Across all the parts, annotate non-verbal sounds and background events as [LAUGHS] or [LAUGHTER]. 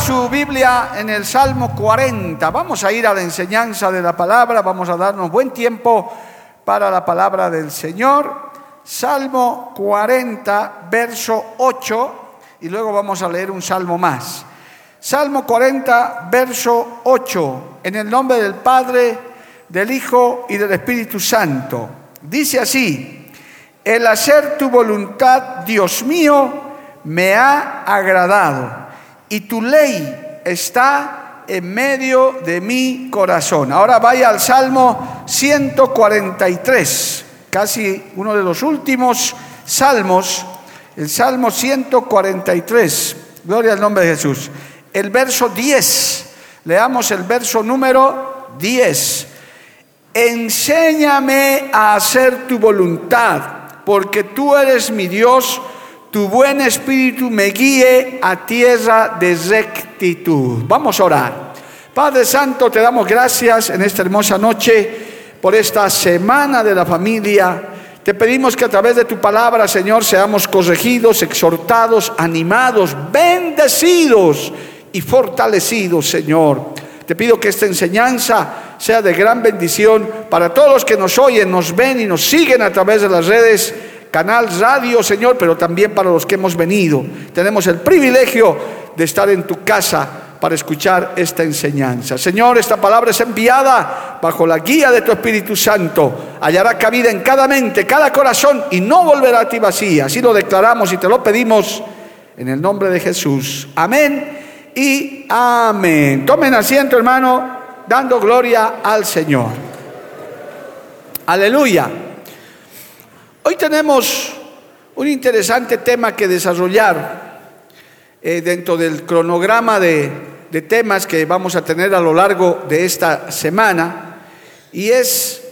Su Biblia en el Salmo 40. Vamos a ir a la enseñanza de la palabra, vamos a darnos buen tiempo para la palabra del Señor. Salmo 40, verso 8, y luego vamos a leer un salmo más. Salmo 40, verso 8, en el nombre del Padre, del Hijo y del Espíritu Santo. Dice así, el hacer tu voluntad, Dios mío, me ha agradado y tu ley está en medio de mi corazón. Ahora vaya al Salmo 143, casi uno de los últimos salmos, el Salmo 143, gloria al nombre de Jesús. El verso 10, leamos el verso número 10. Enséñame a hacer tu voluntad, porque tú eres mi Dios tu buen espíritu me guíe a tierra de rectitud. Vamos a orar. Padre Santo, te damos gracias en esta hermosa noche por esta semana de la familia. Te pedimos que a través de tu palabra, Señor, seamos corregidos, exhortados, animados, bendecidos y fortalecidos, Señor. Te pido que esta enseñanza sea de gran bendición para todos los que nos oyen, nos ven y nos siguen a través de las redes canal radio, Señor, pero también para los que hemos venido. Tenemos el privilegio de estar en tu casa para escuchar esta enseñanza. Señor, esta palabra es enviada bajo la guía de tu Espíritu Santo. Hallará cabida en cada mente, cada corazón y no volverá a ti vacía. Así lo declaramos y te lo pedimos en el nombre de Jesús. Amén y amén. Tomen asiento, hermano, dando gloria al Señor. Aleluya. Hoy tenemos un interesante tema que desarrollar eh, dentro del cronograma de, de temas que vamos a tener a lo largo de esta semana y es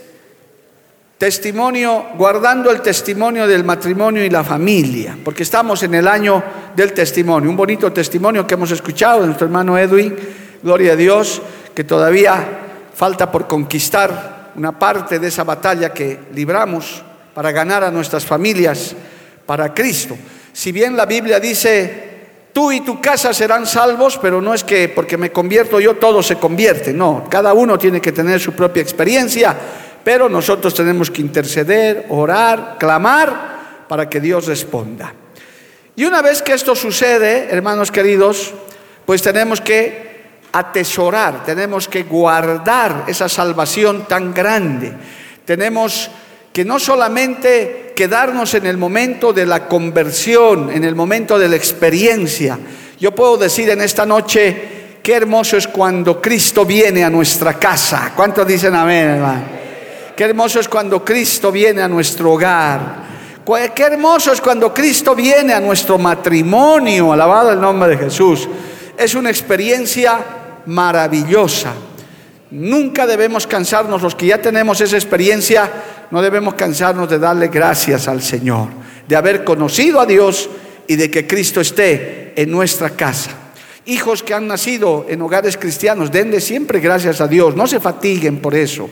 testimonio, guardando el testimonio del matrimonio y la familia, porque estamos en el año del testimonio, un bonito testimonio que hemos escuchado de nuestro hermano Edwin, gloria a Dios, que todavía falta por conquistar una parte de esa batalla que libramos para ganar a nuestras familias para Cristo. Si bien la Biblia dice, tú y tu casa serán salvos, pero no es que porque me convierto yo todo se convierte, no, cada uno tiene que tener su propia experiencia, pero nosotros tenemos que interceder, orar, clamar para que Dios responda. Y una vez que esto sucede, hermanos queridos, pues tenemos que atesorar, tenemos que guardar esa salvación tan grande. Tenemos que no solamente quedarnos en el momento de la conversión, en el momento de la experiencia. Yo puedo decir en esta noche, qué hermoso es cuando Cristo viene a nuestra casa. ¿Cuántos dicen amén, hermano? Qué hermoso es cuando Cristo viene a nuestro hogar. Qué hermoso es cuando Cristo viene a nuestro matrimonio. Alabado el nombre de Jesús. Es una experiencia maravillosa. Nunca debemos cansarnos, los que ya tenemos esa experiencia, no debemos cansarnos de darle gracias al Señor, de haber conocido a Dios y de que Cristo esté en nuestra casa. Hijos que han nacido en hogares cristianos, denle siempre gracias a Dios, no se fatiguen por eso.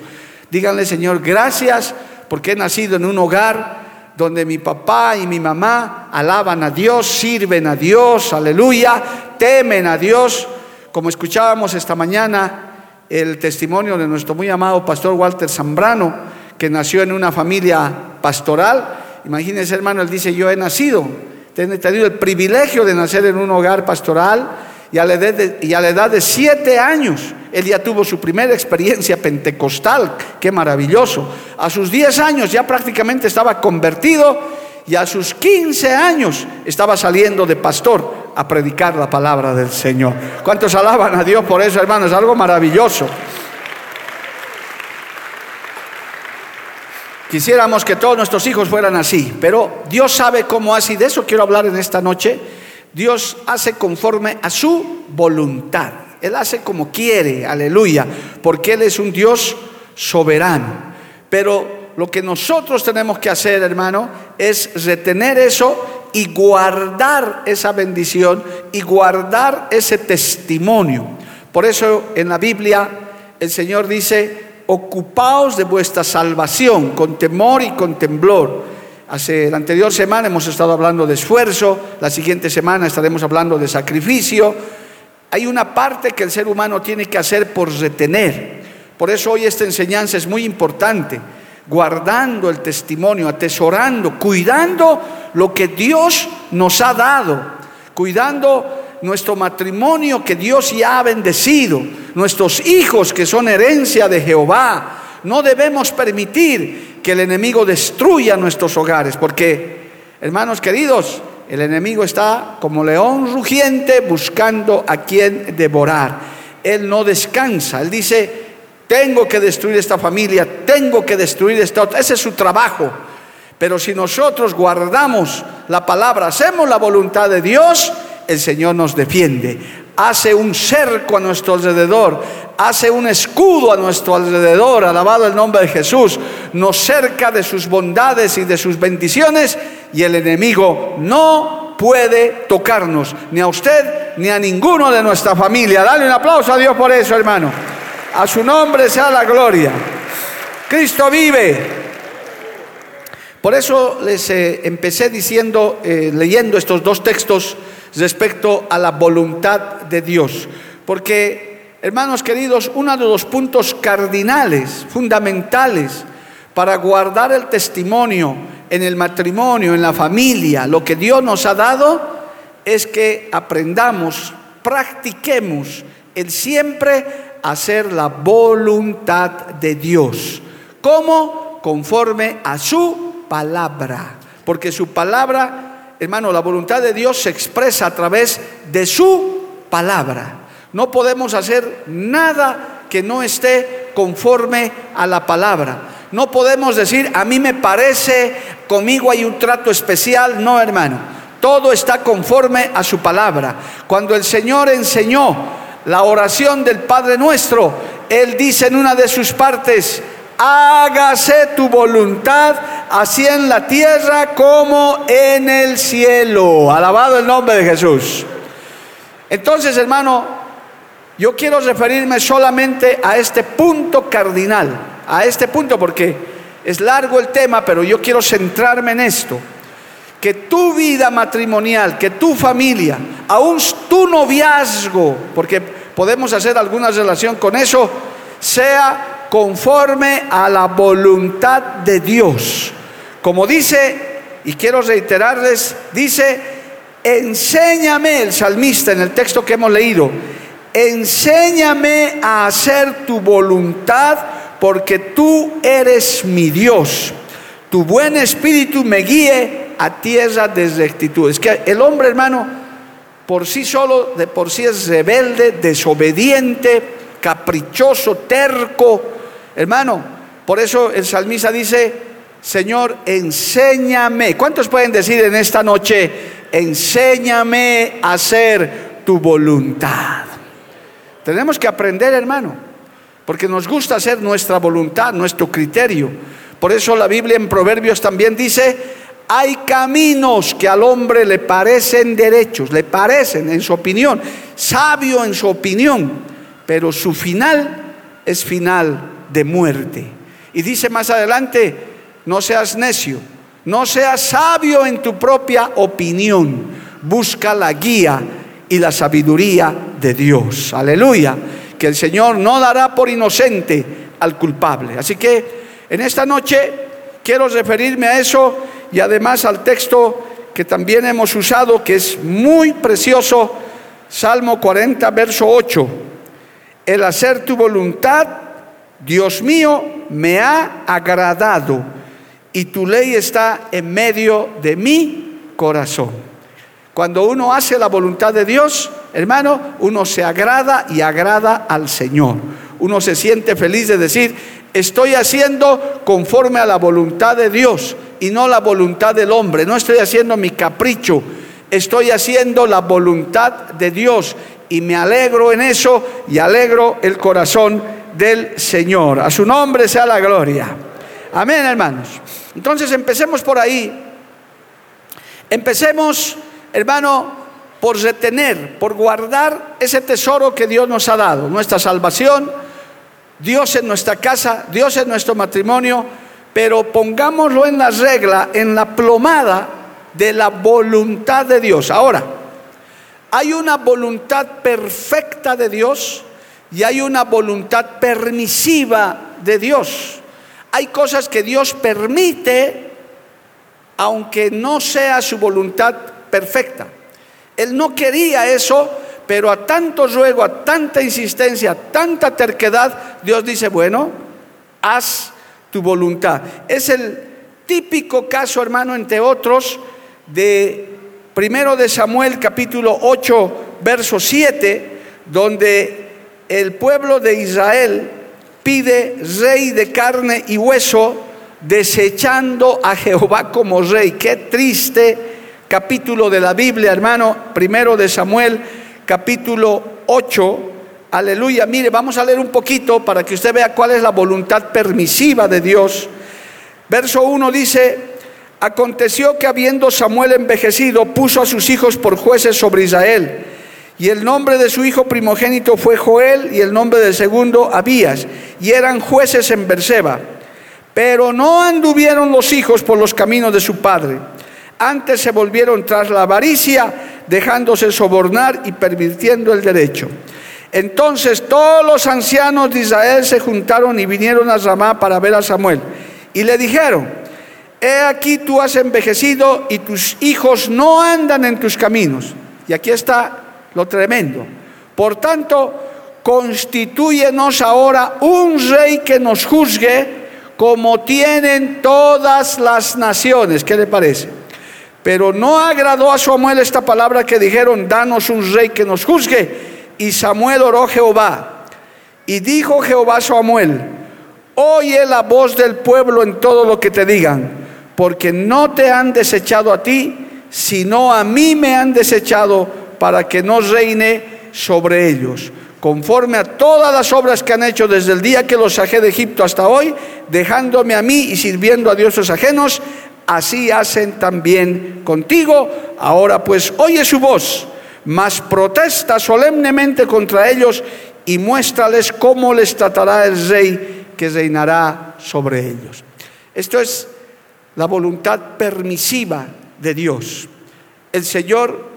Díganle, Señor, gracias porque he nacido en un hogar donde mi papá y mi mamá alaban a Dios, sirven a Dios, aleluya, temen a Dios, como escuchábamos esta mañana el testimonio de nuestro muy amado pastor Walter Zambrano, que nació en una familia pastoral. Imagínense, hermano, él dice, yo he nacido, he tenido el privilegio de nacer en un hogar pastoral y a la edad de, siete años él ya tuvo su primera experiencia pentecostal, qué maravilloso. A sus diez años ya prácticamente estaba convertido y a sus quince años estaba saliendo de pastor a predicar la palabra del Señor. ¿Cuántos alaban a Dios por eso, hermanos? Algo maravilloso. Quisiéramos que todos nuestros hijos fueran así, pero Dios sabe cómo así. De eso quiero hablar en esta noche. Dios hace conforme a su voluntad. Él hace como quiere, aleluya, porque Él es un Dios soberano. Pero lo que nosotros tenemos que hacer, hermano, es retener eso y guardar esa bendición y guardar ese testimonio. Por eso en la Biblia el Señor dice, ocupaos de vuestra salvación con temor y con temblor. Hace la anterior semana hemos estado hablando de esfuerzo, la siguiente semana estaremos hablando de sacrificio. Hay una parte que el ser humano tiene que hacer por retener. Por eso hoy esta enseñanza es muy importante, guardando el testimonio, atesorando, cuidando lo que Dios nos ha dado, cuidando nuestro matrimonio que Dios ya ha bendecido, nuestros hijos que son herencia de Jehová. No debemos permitir que el enemigo destruya nuestros hogares, porque, hermanos queridos, el enemigo está como león rugiente buscando a quien devorar. Él no descansa, él dice, tengo que destruir esta familia, tengo que destruir esta otra. Ese es su trabajo. Pero si nosotros guardamos la palabra, hacemos la voluntad de Dios, el Señor nos defiende. Hace un cerco a nuestro alrededor, hace un escudo a nuestro alrededor, alabado el nombre de Jesús, nos cerca de sus bondades y de sus bendiciones y el enemigo no puede tocarnos, ni a usted ni a ninguno de nuestra familia. Dale un aplauso a Dios por eso, hermano. A su nombre sea la gloria. Cristo vive. Por eso les eh, empecé diciendo, eh, leyendo estos dos textos respecto a la voluntad de Dios. Porque, hermanos queridos, uno de los puntos cardinales, fundamentales, para guardar el testimonio en el matrimonio, en la familia, lo que Dios nos ha dado, es que aprendamos, practiquemos el siempre hacer la voluntad de Dios. ¿Cómo? Conforme a su palabra. Porque su palabra hermano, la voluntad de Dios se expresa a través de su palabra. No podemos hacer nada que no esté conforme a la palabra. No podemos decir, a mí me parece, conmigo hay un trato especial. No, hermano. Todo está conforme a su palabra. Cuando el Señor enseñó la oración del Padre nuestro, Él dice en una de sus partes, hágase tu voluntad, así en la tierra como en el cielo. Alabado el nombre de Jesús. Entonces, hermano, yo quiero referirme solamente a este punto cardinal, a este punto porque es largo el tema, pero yo quiero centrarme en esto. Que tu vida matrimonial, que tu familia, aún tu noviazgo, porque podemos hacer alguna relación con eso, sea conforme a la voluntad de Dios. Como dice, y quiero reiterarles, dice, enséñame el salmista en el texto que hemos leído, enséñame a hacer tu voluntad porque tú eres mi Dios. Tu buen espíritu me guíe a tierra de rectitud. Es que el hombre, hermano, por sí solo, de por sí es rebelde, desobediente, caprichoso, terco, Hermano, por eso el salmista dice, Señor, enséñame. ¿Cuántos pueden decir en esta noche, enséñame a hacer tu voluntad? Tenemos que aprender, hermano, porque nos gusta hacer nuestra voluntad, nuestro criterio. Por eso la Biblia en Proverbios también dice, hay caminos que al hombre le parecen derechos, le parecen en su opinión, sabio en su opinión, pero su final es final de muerte. Y dice más adelante, no seas necio, no seas sabio en tu propia opinión, busca la guía y la sabiduría de Dios. Aleluya, que el Señor no dará por inocente al culpable. Así que en esta noche quiero referirme a eso y además al texto que también hemos usado, que es muy precioso, Salmo 40, verso 8. El hacer tu voluntad Dios mío, me ha agradado y tu ley está en medio de mi corazón. Cuando uno hace la voluntad de Dios, hermano, uno se agrada y agrada al Señor. Uno se siente feliz de decir, estoy haciendo conforme a la voluntad de Dios y no la voluntad del hombre. No estoy haciendo mi capricho, estoy haciendo la voluntad de Dios y me alegro en eso y alegro el corazón del Señor. A su nombre sea la gloria. Amén, hermanos. Entonces empecemos por ahí. Empecemos, hermano, por retener, por guardar ese tesoro que Dios nos ha dado, nuestra salvación, Dios en nuestra casa, Dios en nuestro matrimonio, pero pongámoslo en la regla, en la plomada de la voluntad de Dios. Ahora, hay una voluntad perfecta de Dios y hay una voluntad permisiva de Dios. Hay cosas que Dios permite aunque no sea su voluntad perfecta. Él no quería eso, pero a tanto ruego, a tanta insistencia, a tanta terquedad, Dios dice, bueno, haz tu voluntad. Es el típico caso, hermano, entre otros, de primero de Samuel capítulo 8, verso 7, donde el pueblo de Israel pide rey de carne y hueso, desechando a Jehová como rey. Qué triste capítulo de la Biblia, hermano, primero de Samuel, capítulo 8. Aleluya. Mire, vamos a leer un poquito para que usted vea cuál es la voluntad permisiva de Dios. Verso 1 dice, aconteció que habiendo Samuel envejecido, puso a sus hijos por jueces sobre Israel. Y el nombre de su hijo primogénito fue Joel y el nombre del segundo Abías. Y eran jueces en Berseba. Pero no anduvieron los hijos por los caminos de su padre. Antes se volvieron tras la avaricia, dejándose sobornar y pervirtiendo el derecho. Entonces todos los ancianos de Israel se juntaron y vinieron a Ramá para ver a Samuel. Y le dijeron, he aquí tú has envejecido y tus hijos no andan en tus caminos. Y aquí está lo tremendo. Por tanto, constituyenos ahora un rey que nos juzgue como tienen todas las naciones. ¿Qué le parece? Pero no agradó a Samuel esta palabra que dijeron, danos un rey que nos juzgue. Y Samuel oró Jehová. Y dijo Jehová a Samuel, oye la voz del pueblo en todo lo que te digan, porque no te han desechado a ti, sino a mí me han desechado para que no reine sobre ellos conforme a todas las obras que han hecho desde el día que los saqué de Egipto hasta hoy, dejándome a mí y sirviendo a dioses ajenos, así hacen también contigo. Ahora pues oye su voz, mas protesta solemnemente contra ellos y muéstrales cómo les tratará el rey que reinará sobre ellos. Esto es la voluntad permisiva de Dios. El Señor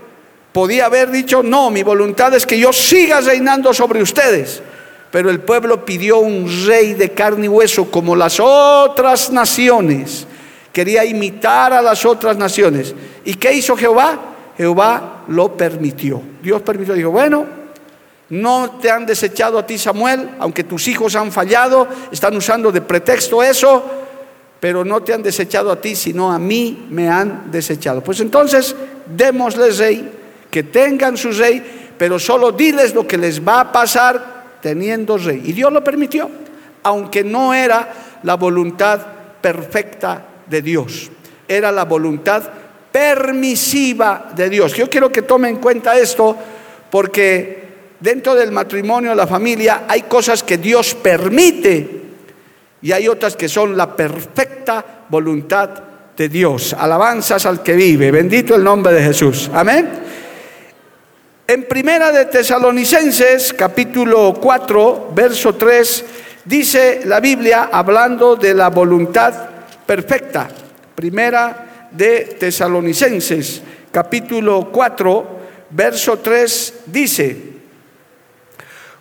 podía haber dicho, no, mi voluntad es que yo siga reinando sobre ustedes. Pero el pueblo pidió un rey de carne y hueso como las otras naciones quería imitar a las otras naciones. ¿Y qué hizo Jehová? Jehová lo permitió. Dios permitió, dijo, bueno, no te han desechado a ti Samuel, aunque tus hijos han fallado, están usando de pretexto eso, pero no te han desechado a ti, sino a mí me han desechado. Pues entonces, démosles rey, que tengan su rey, pero solo diles lo que les va a pasar teniendo rey. Y Dios lo permitió, aunque no era la voluntad perfecta de Dios, era la voluntad permisiva de Dios. Yo quiero que tomen en cuenta esto porque dentro del matrimonio, la familia, hay cosas que Dios permite y hay otras que son la perfecta voluntad de Dios. Alabanzas al que vive. Bendito el nombre de Jesús. Amén. En Primera de Tesalonicenses, capítulo 4, verso 3, dice la Biblia, hablando de la voluntad perfecta. Primera de Tesalonicenses, capítulo 4, verso 3 dice,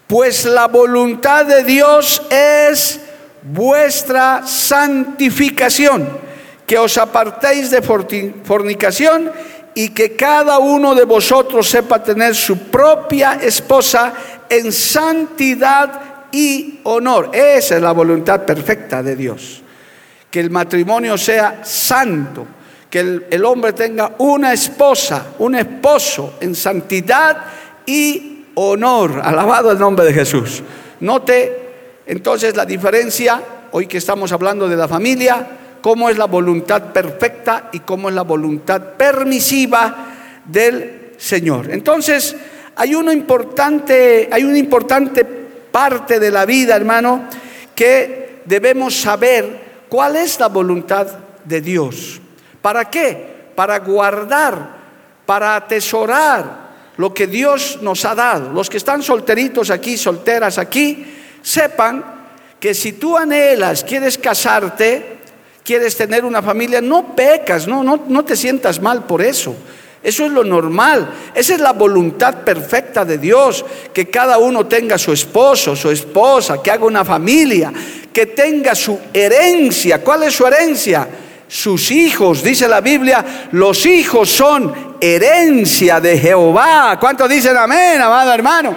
pues la voluntad de Dios es vuestra santificación, que os apartéis de fornicación y que cada uno de vosotros sepa tener su propia esposa en santidad y honor. Esa es la voluntad perfecta de Dios que el matrimonio sea santo, que el, hombre tenga una esposa, un esposo en santidad y honor. Alabado el nombre de Jesús. Note entonces la diferencia hoy que estamos hablando de la familia, cómo es la voluntad perfecta y cómo es la voluntad permisiva del Señor. Entonces, hay una importante, hay una importante parte de la vida, hermano, que debemos saber cuál es la voluntad de Dios. ¿Para qué? Para guardar, para atesorar lo que Dios nos ha dado. Los que están solteritos aquí, solteras aquí, sepan que si tú anhelas, quieres casarte, quieres tener una familia, no pecas, no, no, no te sientas mal por eso. Eso es lo normal. Esa es la voluntad perfecta de Dios. Que cada uno tenga su esposo, su esposa, que haga una familia, que tenga su herencia. ¿Cuál es su herencia? Sus hijos, dice la Biblia, los hijos son herencia de Jehová. ¿Cuántos dicen amén, amado hermano?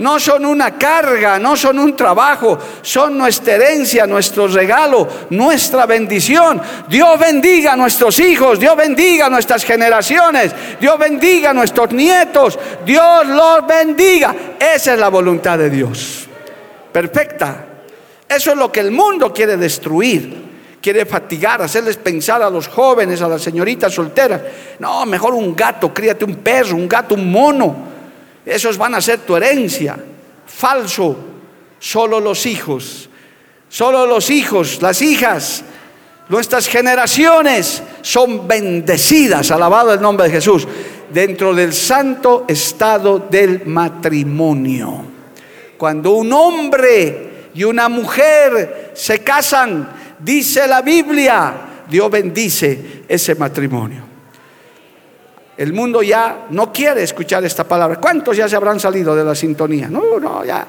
No son una carga, no son un trabajo, son nuestra herencia, nuestro regalo, nuestra bendición. Dios bendiga a nuestros hijos, Dios bendiga a nuestras generaciones, Dios bendiga a nuestros nietos, Dios los bendiga. Esa es la voluntad de Dios. Perfecta. Eso es lo que el mundo quiere destruir quiere fatigar, hacerles pensar a los jóvenes, a las señoritas solteras. No, mejor un gato, críate un perro, un gato, un mono. Esos van a ser tu herencia. Falso. Solo los hijos. Solo los hijos, las hijas, nuestras generaciones son bendecidas, alabado el nombre de Jesús, dentro del santo estado del matrimonio. Cuando un hombre y una mujer se casan, dice la Biblia, Dios bendice ese matrimonio. El mundo ya no quiere escuchar esta palabra. ¿Cuántos ya se habrán salido de la sintonía? No, no, ya,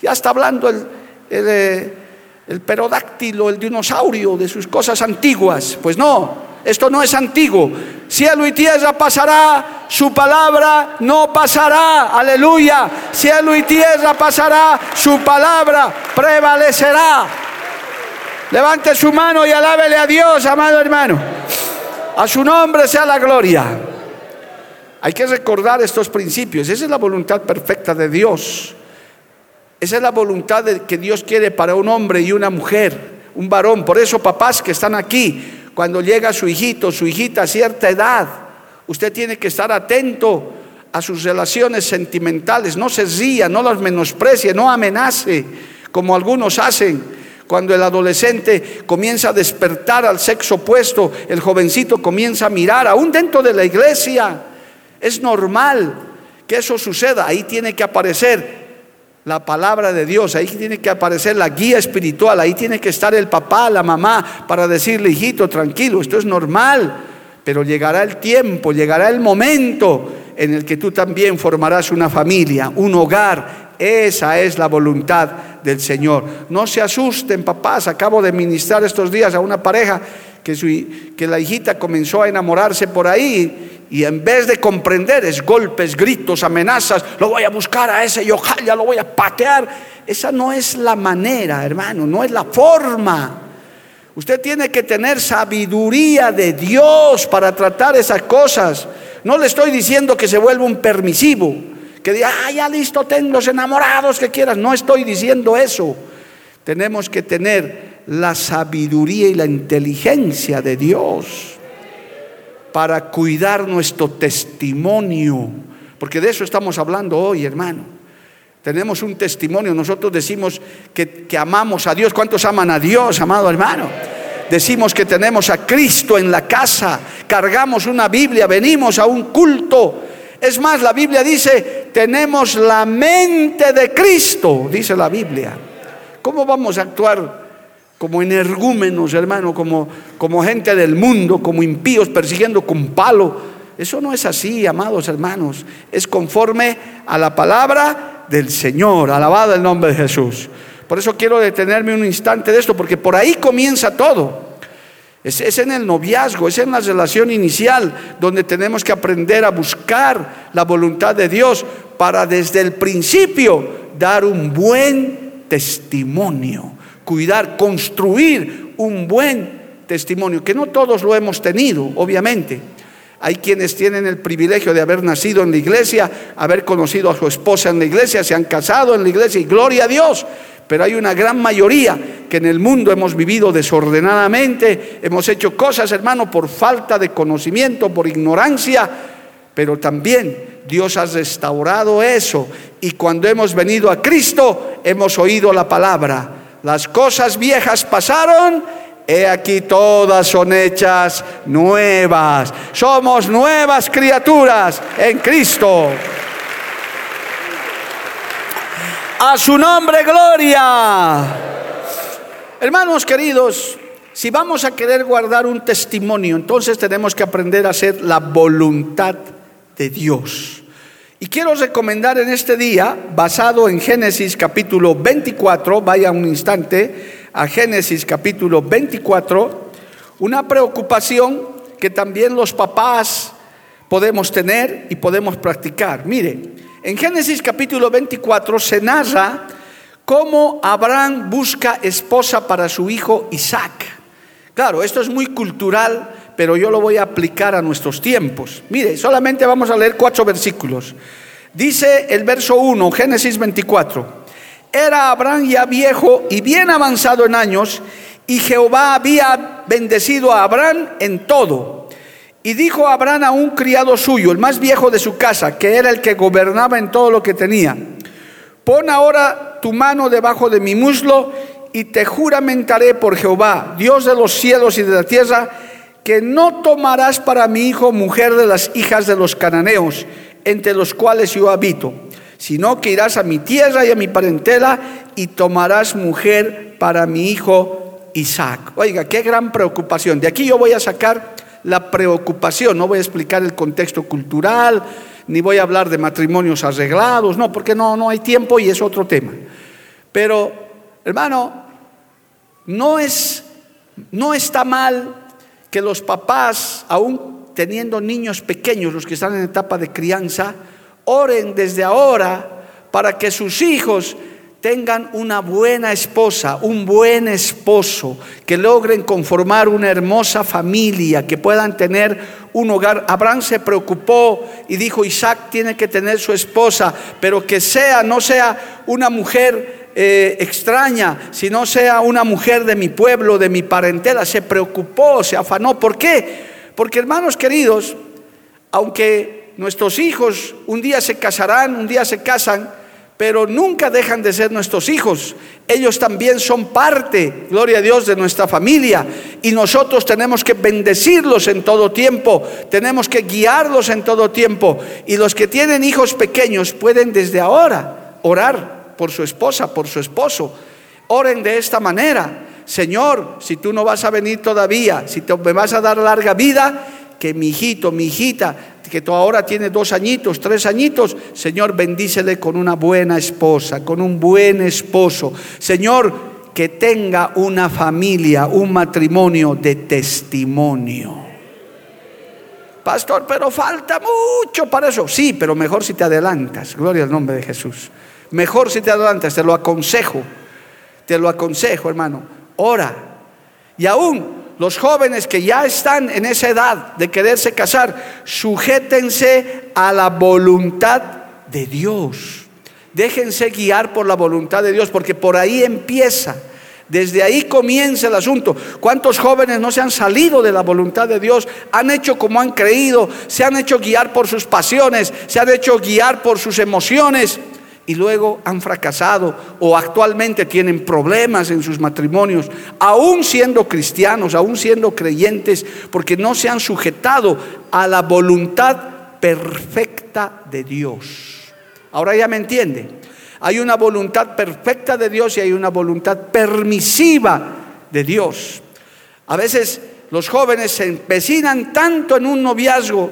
ya está hablando el, el, eh, el perodáctilo, el dinosaurio de sus cosas antiguas. Pues no, esto no es antiguo. Cielo y tierra pasará, su palabra no pasará. Aleluya. Cielo y tierra pasará, su palabra prevalecerá. Levante su mano y alábele a Dios, amado hermano. A su nombre sea la gloria. Hay que recordar estos principios. Esa es la voluntad perfecta de Dios. Esa es la voluntad que Dios quiere para un hombre y una mujer, un varón. Por eso, papás que están aquí, cuando llega su hijito, su hijita a cierta edad, usted tiene que estar atento a sus relaciones sentimentales. No se ría, no las menosprecie, no amenace, como algunos hacen. Cuando el adolescente comienza a despertar al sexo opuesto, el jovencito comienza a mirar, aún dentro de la iglesia, es normal que eso suceda. Ahí tiene que aparecer la palabra de Dios, ahí tiene que aparecer la guía espiritual, ahí tiene que estar el papá, la mamá, para decirle, hijito, tranquilo, esto es normal, pero llegará el tiempo, llegará el momento en el que tú también formarás una familia, un hogar. Esa es la voluntad del Señor. No se asusten, papás, acabo de ministrar estos días a una pareja que, su, que la hijita comenzó a enamorarse por ahí y en vez de comprender es golpes, gritos, amenazas, lo voy a buscar a ese y ojalá lo voy a patear. Esa no es la manera, hermano, no es la forma. Usted tiene que tener sabiduría de Dios para tratar esas cosas. No le estoy diciendo que se vuelva un permisivo, que diga, ah, ya listo, tengo los enamorados que quieras. No estoy diciendo eso. Tenemos que tener la sabiduría y la inteligencia de Dios para cuidar nuestro testimonio, porque de eso estamos hablando hoy, hermano. Tenemos un testimonio, nosotros decimos que, amamos a Dios. ¿Cuántos aman a Dios, amado hermano? Decimos que tenemos a Cristo en la casa, cargamos una Biblia, venimos a un culto. Es más, la Biblia dice, tenemos la mente de Cristo, dice la Biblia. ¿Cómo vamos a actuar como energúmenos, hermano, como, como gente del mundo, como impíos persiguiendo con palo. Eso no es así, amados hermanos. Es conforme a la palabra del Señor. Alabado el nombre de Jesús. Por eso quiero detenerme un instante de esto, porque por ahí comienza todo. Es, es, en el noviazgo, es en la relación inicial donde tenemos que aprender a buscar la voluntad de Dios para desde el principio dar un buen testimonio cuidar, construir un buen testimonio, que no todos lo hemos tenido, obviamente. Hay quienes tienen el privilegio de haber nacido en la iglesia, haber conocido a su esposa en la iglesia, se han casado en la iglesia y gloria a Dios. pero hay una gran mayoría que en el mundo hemos vivido desordenadamente, hemos hecho cosas, hermano, por falta de conocimiento, por ignorancia, pero también Dios ha restaurado eso. Y cuando hemos venido a Cristo, hemos oído la palabra. Las cosas viejas pasaron, he aquí todas son hechas nuevas. Somos nuevas criaturas en Cristo. A su nombre, gloria. Hermanos queridos, si vamos a querer guardar un testimonio, entonces tenemos que aprender a hacer la voluntad de Dios. Y quiero recomendar en este día, basado en Génesis capítulo 24, vaya un instante a Génesis capítulo 24, una preocupación que también los papás podemos tener y podemos practicar. Mire, en Génesis capítulo 24 se narra cómo Abraham busca esposa para su hijo Isaac. Claro, esto es muy cultural, pero yo lo voy a aplicar a nuestros tiempos. Mire, solamente vamos a leer cuatro versículos. Dice el verso 1, Génesis 24. Era Abraham ya viejo y bien avanzado en años, y Jehová había bendecido a Abraham en todo y dijo Abraham a un criado suyo, el más viejo de su casa, que era el que gobernaba en todo lo que tenía, pon ahora tu mano debajo de mi muslo y te juramentaré por Jehová, Dios de los cielos y de la tierra, que no tomarás para mi hijo mujer de las hijas de los cananeos, entre los cuales yo habito, sino que irás a mi tierra y a mi parentela y tomarás mujer para mi hijo Isaac. Oiga, qué gran preocupación. De aquí yo voy a sacar la preocupación. No voy a explicar el contexto cultural, ni voy a hablar de matrimonios arreglados, no, porque no, no hay tiempo y es otro tema. Pero, hermano, no, es, no está mal que los papás, aún teniendo niños pequeños, los que están en etapa de crianza, oren desde ahora para que sus hijos tengan una buena esposa, un buen esposo, que logren conformar una hermosa familia, que puedan tener un hogar. Abraham se preocupó y dijo, Isaac tiene que tener su esposa, pero que sea, no sea una mujer eh, extraña, sino sea una mujer de mi pueblo, de mi parentela. Se preocupó, se afanó. ¿Por qué? Porque hermanos queridos, aunque nuestros hijos un día se casarán, un día se casan, pero nunca dejan de ser nuestros hijos. Ellos también son parte, gloria a Dios, de nuestra familia. Y nosotros tenemos que bendecirlos en todo tiempo, tenemos que guiarlos en todo tiempo. Y los que tienen hijos pequeños pueden desde ahora orar por su esposa, por su esposo. Oren de esta manera. Señor, si tú no vas a venir todavía, si te, me vas a dar larga vida, que mi hijito, mi hijita, que tú ahora dos añitos, tres añitos, Señor, bendícele con una buena esposa, con un buen esposo. Señor, que tenga una familia, un matrimonio de testimonio. Pastor, pero falta mucho para eso. Sí, pero mejor si te adelantas. Gloria al nombre de Jesús. Mejor si te adelantas, te lo aconsejo. Te lo aconsejo, hermano. Ora. Y aún los jóvenes que ya están en esa edad de quererse casar, sujétense a la voluntad de Dios. Déjense guiar por la voluntad de Dios, porque por ahí empieza. Desde ahí comienza el asunto. ¿Cuántos jóvenes no se han salido de la voluntad de Dios? Han hecho como han creído, se han hecho guiar por sus pasiones, se han hecho guiar por sus emociones y luego han fracasado o actualmente tienen problemas en sus matrimonios, aún siendo cristianos, aún siendo creyentes, porque no se han sujetado a la voluntad perfecta de Dios. Ahora ya me entiende. Hay una voluntad perfecta de Dios y hay una voluntad permisiva de Dios. A veces los jóvenes se empecinan tanto en un noviazgo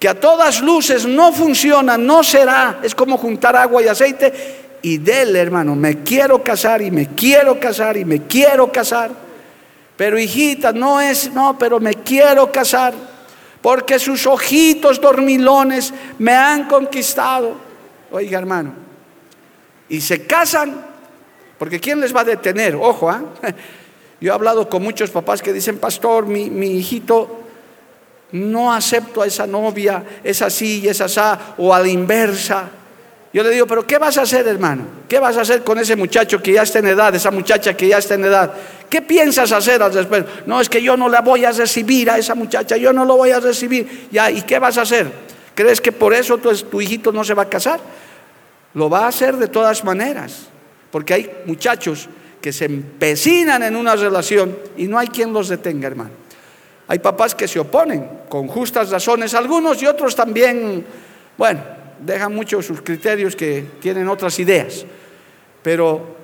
que a todas luces no funciona, no será, es como juntar agua y aceite y dele, hermano, me quiero casar y me quiero casar y me quiero casar. Pero hijita, no es, no, pero me quiero casar porque sus ojitos dormilones me han conquistado. Oiga, hermano, y se casan, porque ¿quién les va a detener? Ojo, ¿ah? [LAUGHS] yo he hablado con muchos papás que dicen, pastor, mi, mi hijito no acepto a esa novia, es así y es así, o a la inversa. Yo le digo, pero ¿qué vas a hacer, hermano? ¿Qué vas a hacer con ese muchacho que ya está en edad, esa muchacha que ya está en edad? ¿Qué piensas hacer al respecto? No, es que yo no la voy a recibir a esa muchacha, yo no lo voy a recibir. Ya, ¿y qué vas a hacer? ¿Crees que por eso tu hijito no se va a casar? Lo va a hacer de todas maneras, porque hay muchachos que se empecinan en una relación y no hay quien los detenga, hermano. Hay papás que se oponen con justas razones, algunos y otros también, bueno, dejan mucho sus criterios que tienen otras ideas. Pero,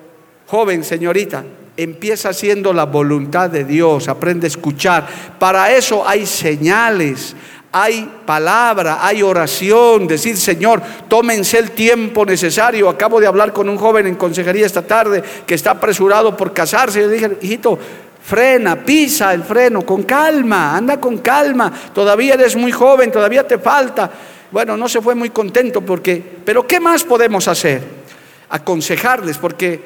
joven, señorita, empieza haciendo la voluntad de Dios, aprende a escuchar. Para eso hay señales, hay palabra, hay oración, decir, Señor, tómense el tiempo necesario. Acabo de hablar con un joven en consejería esta tarde que está apresurado por casarse. Le dije, hijito, frena, pisa el freno, con calma, anda con calma. Todavía eres muy joven, todavía te falta. Bueno, no se fue muy contento porque, pero ¿qué más podemos hacer? Aconsejarles, porque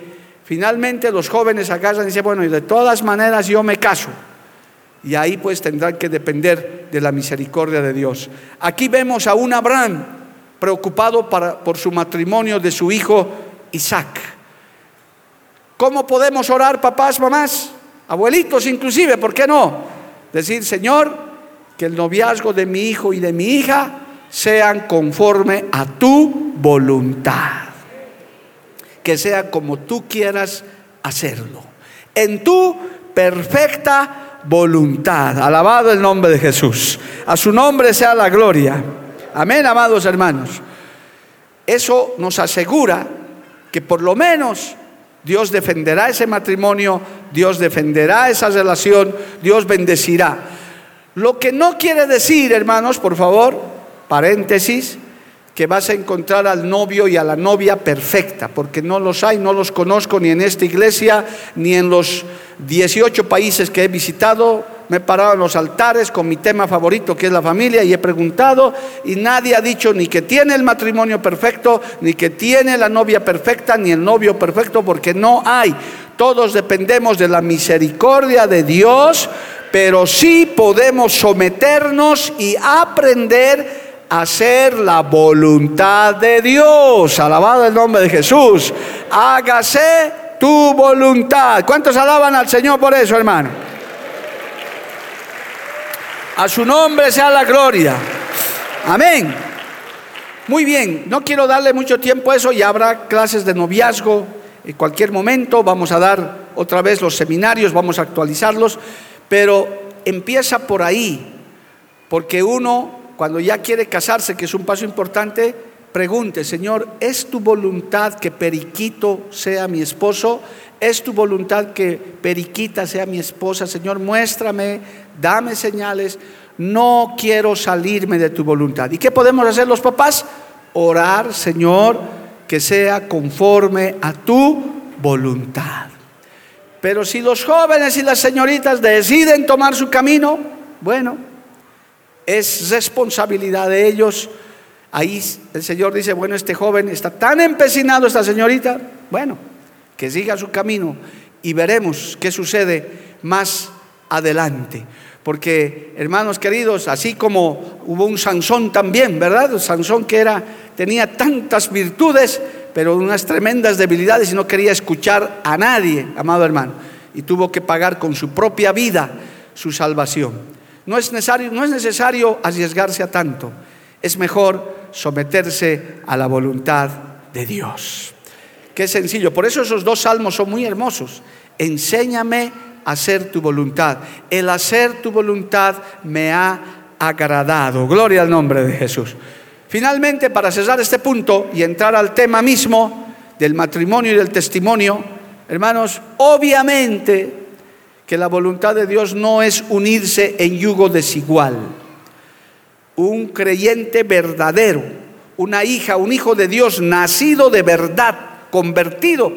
finalmente los jóvenes agarran y dicen, bueno, y de todas maneras yo me caso. Y ahí pues tendrán que depender de la misericordia de Dios. Aquí vemos a un Abraham preocupado por su matrimonio de su hijo Isaac. ¿Cómo podemos orar, papás, mamás, abuelitos inclusive? ¿Por qué no? Decir, Señor, que el noviazgo de mi hijo y de mi hija sean conforme a tu voluntad. Que sea como tú quieras hacerlo. En tu perfecta voluntad. Alabado el nombre de Jesús. A su nombre sea la gloria. Amén, amados hermanos. Eso nos asegura que por lo menos Dios defenderá ese matrimonio, Dios defenderá esa relación, Dios bendecirá. Lo que no quiere decir, hermanos, por favor, paréntesis, que vas a encontrar al novio y a la novia perfecta, porque no los hay, no los conozco ni en esta iglesia, ni en los 18 países que he visitado. Me he parado en los altares con mi tema favorito, que es la familia, y he preguntado, y nadie ha dicho ni que tiene el matrimonio perfecto, ni que tiene la novia perfecta, ni el novio perfecto, porque no hay. Todos dependemos de la misericordia de Dios, pero sí podemos someternos y aprender hacer la voluntad de Dios. Alabado el nombre de Jesús. Hágase tu voluntad. ¿Cuántos alaban al Señor por eso, hermano? A su nombre sea la gloria. Amén. Muy bien, no quiero darle mucho tiempo a eso, y habrá clases de noviazgo en cualquier momento, vamos a dar otra vez los seminarios, vamos a actualizarlos, pero empieza por ahí, porque uno cuando ya quiere casarse, que es un paso importante, pregunte, Señor, ¿es tu voluntad que Periquito sea mi esposo? ¿Es tu voluntad que Periquita sea mi esposa? Señor, muéstrame, dame señales. No quiero salirme de tu voluntad. ¿Y qué podemos hacer los papás? Orar, Señor, que sea conforme a tu voluntad. Pero si los jóvenes y las señoritas deciden tomar su camino, bueno, es responsabilidad de ellos. Ahí el Señor dice, bueno, este joven está tan empecinado, esta señorita, bueno, que siga su camino y veremos qué sucede más adelante. Porque, hermanos queridos, así como hubo un Sansón también, ¿verdad? Sansón que era, tenía tantas virtudes, pero unas tremendas debilidades y no quería escuchar a nadie, amado hermano. Y tuvo que pagar con su propia vida su salvación. No es necesario, no es necesario arriesgarse a tanto. Es mejor someterse a la voluntad de Dios. Qué sencillo. Por eso esos dos salmos son muy hermosos. Enséñame a hacer tu voluntad. El hacer tu voluntad me ha agradado. Gloria al nombre de Jesús. Finalmente, para cesar este punto y entrar al tema mismo del matrimonio y del testimonio, hermanos, obviamente que la voluntad de Dios no es unirse en yugo desigual. Un creyente verdadero, una hija, un hijo de Dios nacido de verdad, convertido,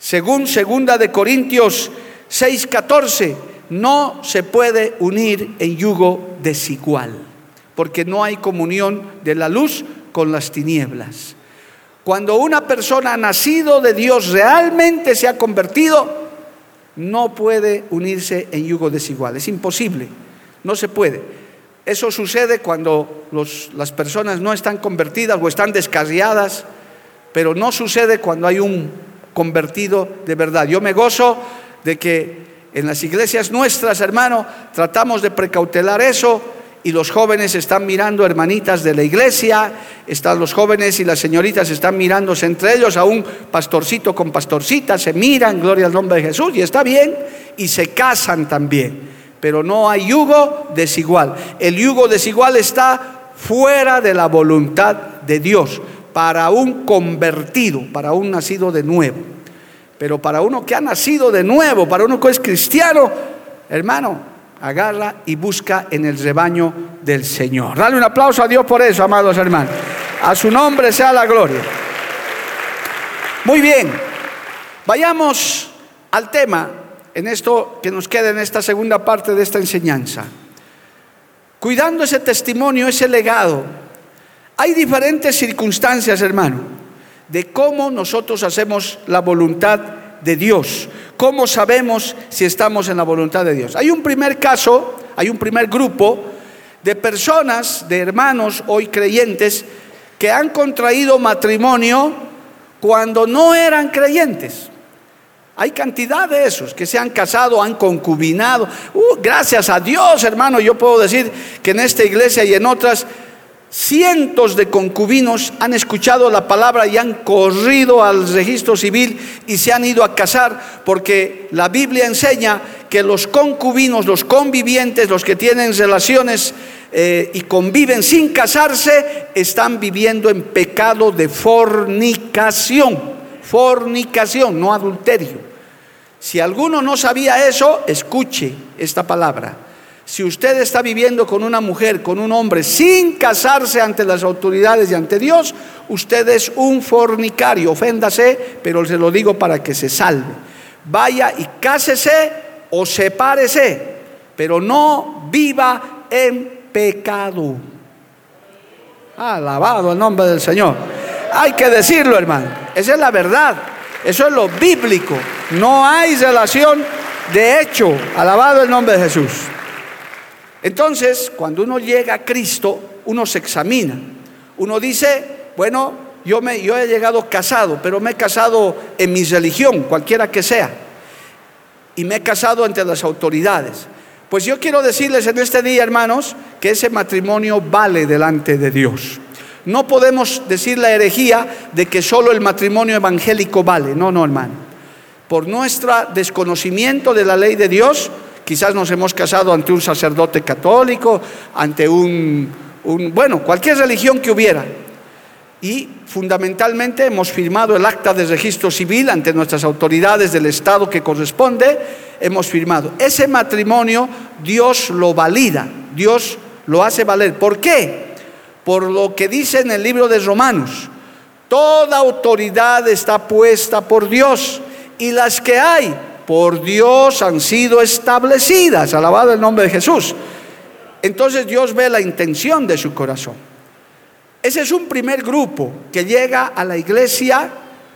según segunda de Corintios 6:14, no se puede unir en yugo desigual, porque no hay comunión de la luz con las tinieblas. Cuando una persona nacido de Dios realmente se ha convertido, no puede unirse en yugo desigual. Es imposible, no se puede. Eso sucede cuando las personas no están convertidas o están descarriadas pero no sucede cuando hay un convertido de verdad. Yo me gozo de que en las iglesias nuestras, hermano, tratamos de precautelar eso y los jóvenes están mirando hermanitas de la iglesia, están los jóvenes y las señoritas están mirándose entre ellos, a un pastorcito con pastorcita, se miran, gloria al nombre de Jesús, y está bien, y se casan también, pero no hay yugo desigual. El yugo desigual está fuera de la voluntad de Dios para un convertido, para un nacido de nuevo. Pero para uno que ha nacido de nuevo, para uno que es cristiano, hermano, agarra y busca en el rebaño del Señor. Dale un aplauso a Dios por eso, amados hermanos. A su nombre sea la gloria. Muy bien, vayamos al tema en esto que nos queda en esta segunda parte de esta enseñanza. Cuidando ese testimonio, ese legado hay diferentes circunstancias, hermano, de cómo nosotros hacemos la voluntad de Dios, cómo sabemos si estamos en la voluntad de Dios. Hay un primer caso, hay un primer grupo de personas, de hermanos hoy creyentes, que han contraído matrimonio cuando no eran creyentes. Hay cantidad de esos que se han casado, han concubinado. Uh, gracias a Dios, hermano, yo puedo decir que en esta iglesia y en otras Cientos de concubinos han escuchado la palabra y han corrido al registro civil y se han ido a casar porque la Biblia enseña que los concubinos, los convivientes, los que tienen relaciones eh, y conviven sin casarse, están viviendo en pecado de fornicación. Fornicación, no adulterio. Si alguno no sabía eso, escuche esta palabra. Si usted está viviendo con una mujer, con un hombre, sin casarse ante las autoridades y ante Dios, usted es un fornicario. Oféndase, pero se lo digo para que se salve. Vaya y cásese o sepárese, pero no viva en pecado. Alabado el nombre del Señor. Hay que decirlo, hermano. Esa es la verdad. Eso es lo bíblico. No hay relación de hecho. Alabado el nombre de Jesús. Entonces, cuando uno llega a Cristo, uno se examina. Uno dice, bueno, yo, he llegado casado, pero me he casado en mi religión, cualquiera que sea. Y me he casado ante las autoridades. Pues yo quiero decirles en este día, hermanos, que ese matrimonio vale delante de Dios. No podemos decir la herejía de que solo el matrimonio evangélico vale. No, no, hermano. Por nuestro desconocimiento de la ley de Dios, Quizás nos hemos casado ante un sacerdote católico, ante un, bueno, cualquier religión que hubiera. Y fundamentalmente hemos firmado el acta de registro civil ante nuestras autoridades del Estado que corresponde, hemos firmado. Ese matrimonio Dios lo valida, Dios lo hace valer. ¿Por qué? Por lo que dice en el libro de Romanos, toda autoridad está puesta por Dios y las que hay por Dios han sido establecidas. Alabado el nombre de Jesús. Entonces Dios ve la intención de su corazón. Ese es un primer grupo que llega a la iglesia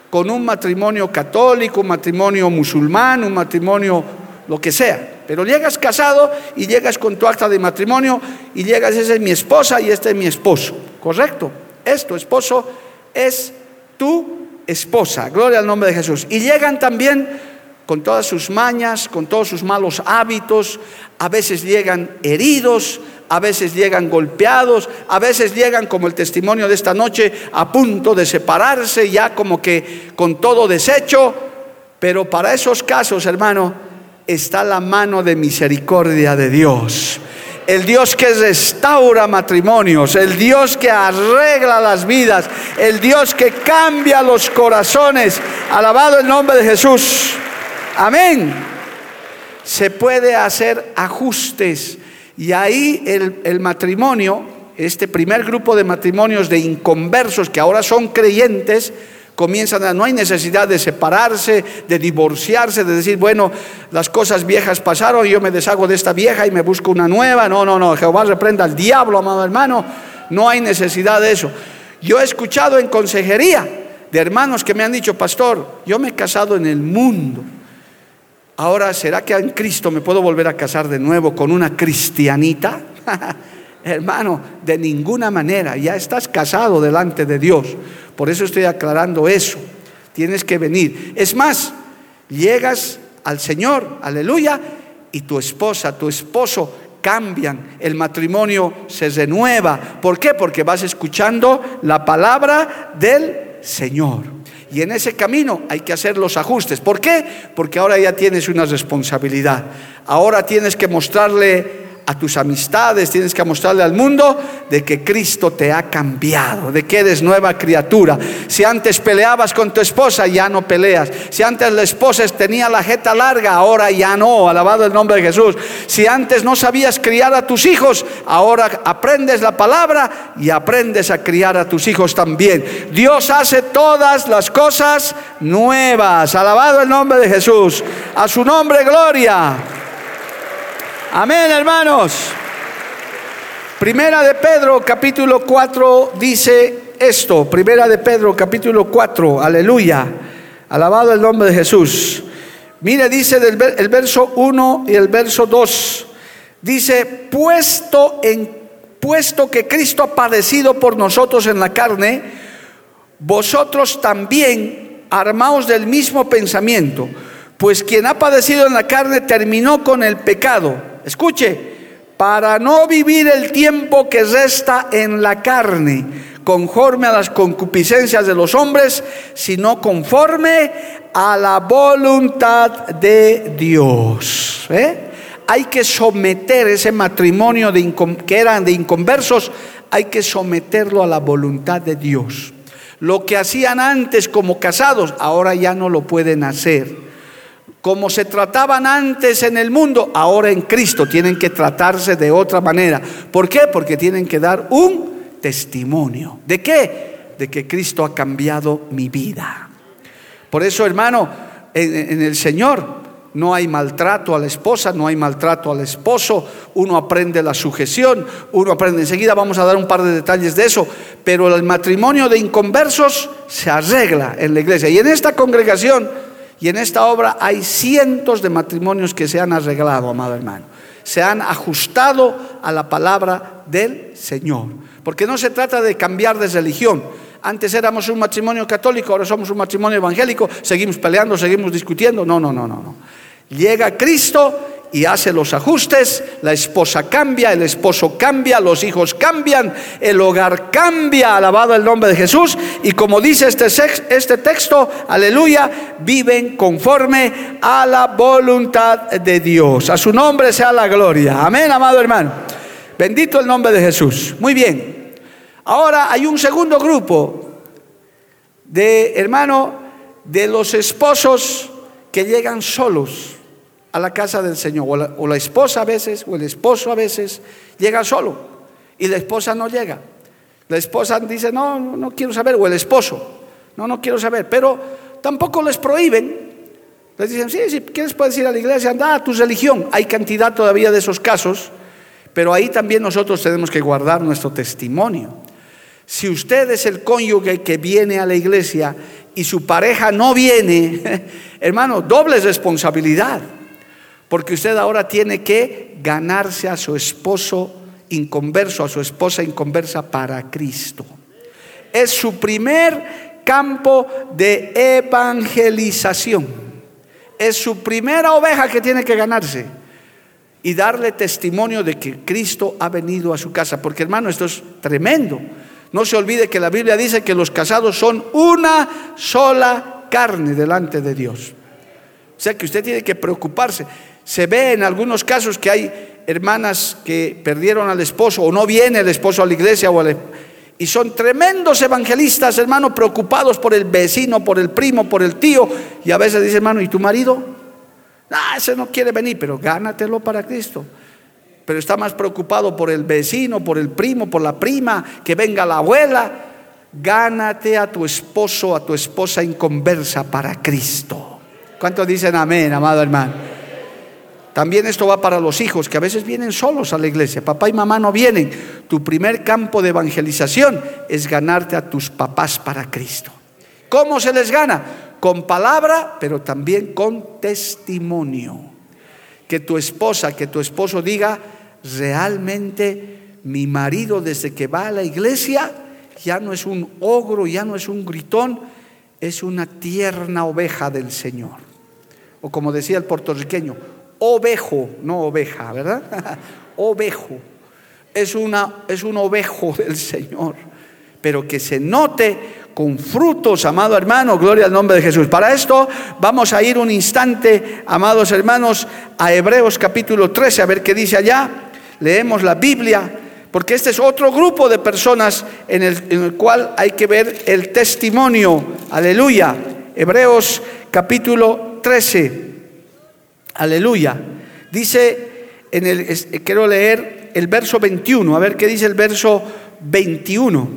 con un matrimonio católico, un matrimonio musulmán, un matrimonio lo que sea. Pero llegas casado y llegas con tu acta de matrimonio y llegas, esa es mi esposa y este es mi esposo. ¿Correcto? Esto, esposo, es tu esposa. Gloria al nombre de Jesús. Y llegan también con todas sus mañas, con todos sus malos hábitos, a veces llegan heridos, a veces llegan golpeados, a veces llegan como el testimonio de esta noche a punto de separarse, ya como que con todo deshecho, pero para esos casos, hermano, está la mano de misericordia de Dios. El Dios que restaura matrimonios, el Dios que arregla las vidas, el Dios que cambia los corazones. Alabado el nombre de Jesús. Amén. Se puede hacer ajustes y ahí el, matrimonio, este primer grupo de matrimonios de inconversos que ahora son creyentes, comienzan a, no hay necesidad de separarse, de divorciarse, de decir, bueno, las cosas viejas pasaron, yo me deshago de esta vieja y me busco una nueva. No, no, no, Jehová reprenda al diablo, amado hermano, no hay necesidad de eso. Yo he escuchado en consejería de hermanos que me han dicho, pastor, yo me he casado en el mundo Ahora, ¿será que en Cristo me puedo volver a casar de nuevo con una cristianita? [LAUGHS] Hermano, de ninguna manera. Ya estás casado delante de Dios. Por eso estoy aclarando eso. Tienes que venir. Es más, llegas al Señor, aleluya, y tu esposa, tu esposo cambian, el matrimonio se renueva. ¿Por qué? Porque vas escuchando la palabra del Señor. Y en ese camino hay que hacer los ajustes. ¿Por qué? Porque ahora ya tienes una responsabilidad. Ahora tienes que mostrarle a tus amistades, tienes que mostrarle al mundo de que Cristo te ha cambiado, de que eres nueva criatura. Si antes peleabas con tu esposa, ya no peleas. Si antes la esposa tenía la jeta larga, ahora ya no, alabado el nombre de Jesús. Si antes no sabías criar a tus hijos, ahora aprendes la palabra y aprendes a criar a tus hijos también. Dios hace todas las cosas nuevas. Alabado el nombre de Jesús. A su nombre, gloria. Amén, hermanos. Primera de Pedro, capítulo 4, dice esto. Primera de Pedro, capítulo 4, aleluya. Alabado el nombre de Jesús. Mire, dice del, el verso 1 y el verso 2. Dice, puesto, en, puesto que Cristo ha padecido por nosotros en la carne, vosotros también armaos del mismo pensamiento. Pues quien ha padecido en la carne terminó con el pecado escuche, para no vivir el tiempo que resta en la carne, conforme a las concupiscencias de los hombres, sino conforme a la voluntad de Dios. ¿eh? Hay que someter ese matrimonio que eran de inconversos, hay que someterlo a la voluntad de Dios. Lo que hacían antes como casados, ahora ya no lo pueden hacer como se trataban antes en el mundo, ahora en Cristo tienen que tratarse de otra manera. ¿Por qué? Porque tienen que dar un testimonio. ¿De qué? De que Cristo ha cambiado mi vida. Por eso, hermano, en, el Señor no hay maltrato a la esposa, no hay maltrato al esposo, uno aprende la sujeción, uno aprende, enseguida vamos a dar un par de detalles de eso, pero el matrimonio de inconversos se arregla en la iglesia. Y en esta congregación y en esta obra hay cientos de matrimonios que se han arreglado, amado hermano. Se han ajustado a la palabra del Señor. Porque no se trata de cambiar de religión. Antes éramos un matrimonio católico, ahora somos un matrimonio evangélico, seguimos peleando, seguimos discutiendo. No, no, no, no, no. Llega Cristo y hace los ajustes, la esposa cambia, el esposo cambia, los hijos cambian, el hogar cambia, alabado el nombre de Jesús, y como dice este, este texto, aleluya, viven conforme a la voluntad de Dios. A su nombre sea la gloria. Amén, amado hermano. Bendito el nombre de Jesús. Muy bien. Ahora hay un segundo grupo de, hermano, de los esposos que llegan solos a la casa del Señor. O la, esposa a veces, o el esposo a veces, llega solo y la esposa no llega. La esposa dice, no, no quiero saber, o el esposo, no, no quiero saber, pero tampoco les prohíben. Les dicen, sí, si quieres puedes ir a la iglesia, anda a tu religión. Hay cantidad todavía de esos casos, pero ahí también nosotros tenemos que guardar nuestro testimonio. Si usted es el cónyuge que viene a la iglesia y su pareja no viene, [LAUGHS] hermano, doble responsabilidad. Porque usted ahora tiene que ganarse a su esposo inconverso, a su esposa inconversa para Cristo. Es su primer campo de evangelización. Es su primera oveja que tiene que ganarse y darle testimonio de que Cristo ha venido a su casa. Porque hermano, esto es tremendo. No se olvide que la Biblia dice que los casados son una sola carne delante de Dios. O sea que usted tiene que preocuparse. Se ve en algunos casos que hay hermanas que perdieron al esposo o no viene el esposo a la iglesia o y son tremendos evangelistas, hermano, preocupados por el vecino, por el primo, por el tío. Y a veces dice, hermano, ¿y tu marido? Ah, ese no quiere venir, pero gánatelo para Cristo. Pero está más preocupado por el vecino, por el primo, por la prima, que venga la abuela. Gánate a tu esposo, a tu esposa inconversa para Cristo. ¿Cuántos dicen amén, amado hermano? También esto va para los hijos que a veces vienen solos a la iglesia. Papá y mamá no vienen. Tu primer campo de evangelización es ganarte a tus papás para Cristo. ¿Cómo se les gana? Con palabra, pero también con testimonio. Que tu esposa, que tu esposo diga, realmente mi marido desde que va a la iglesia ya no es un ogro, ya no es un gritón, es una tierna oveja del Señor. O como decía el puertorriqueño, ovejo, no oveja, ¿verdad? [LAUGHS] ovejo. Es, una, es un ovejo [LAUGHS] del Señor. Pero que se note con frutos, amado hermano, gloria al nombre de Jesús. Para esto vamos a ir un instante, amados hermanos, a Hebreos capítulo 13, a ver qué dice allá. Leemos la Biblia, porque este es otro grupo de personas en el, en el cual hay que ver el testimonio. Aleluya. Hebreos capítulo 13. Aleluya. Dice en el quiero leer el verso 21, a ver qué dice el verso 21.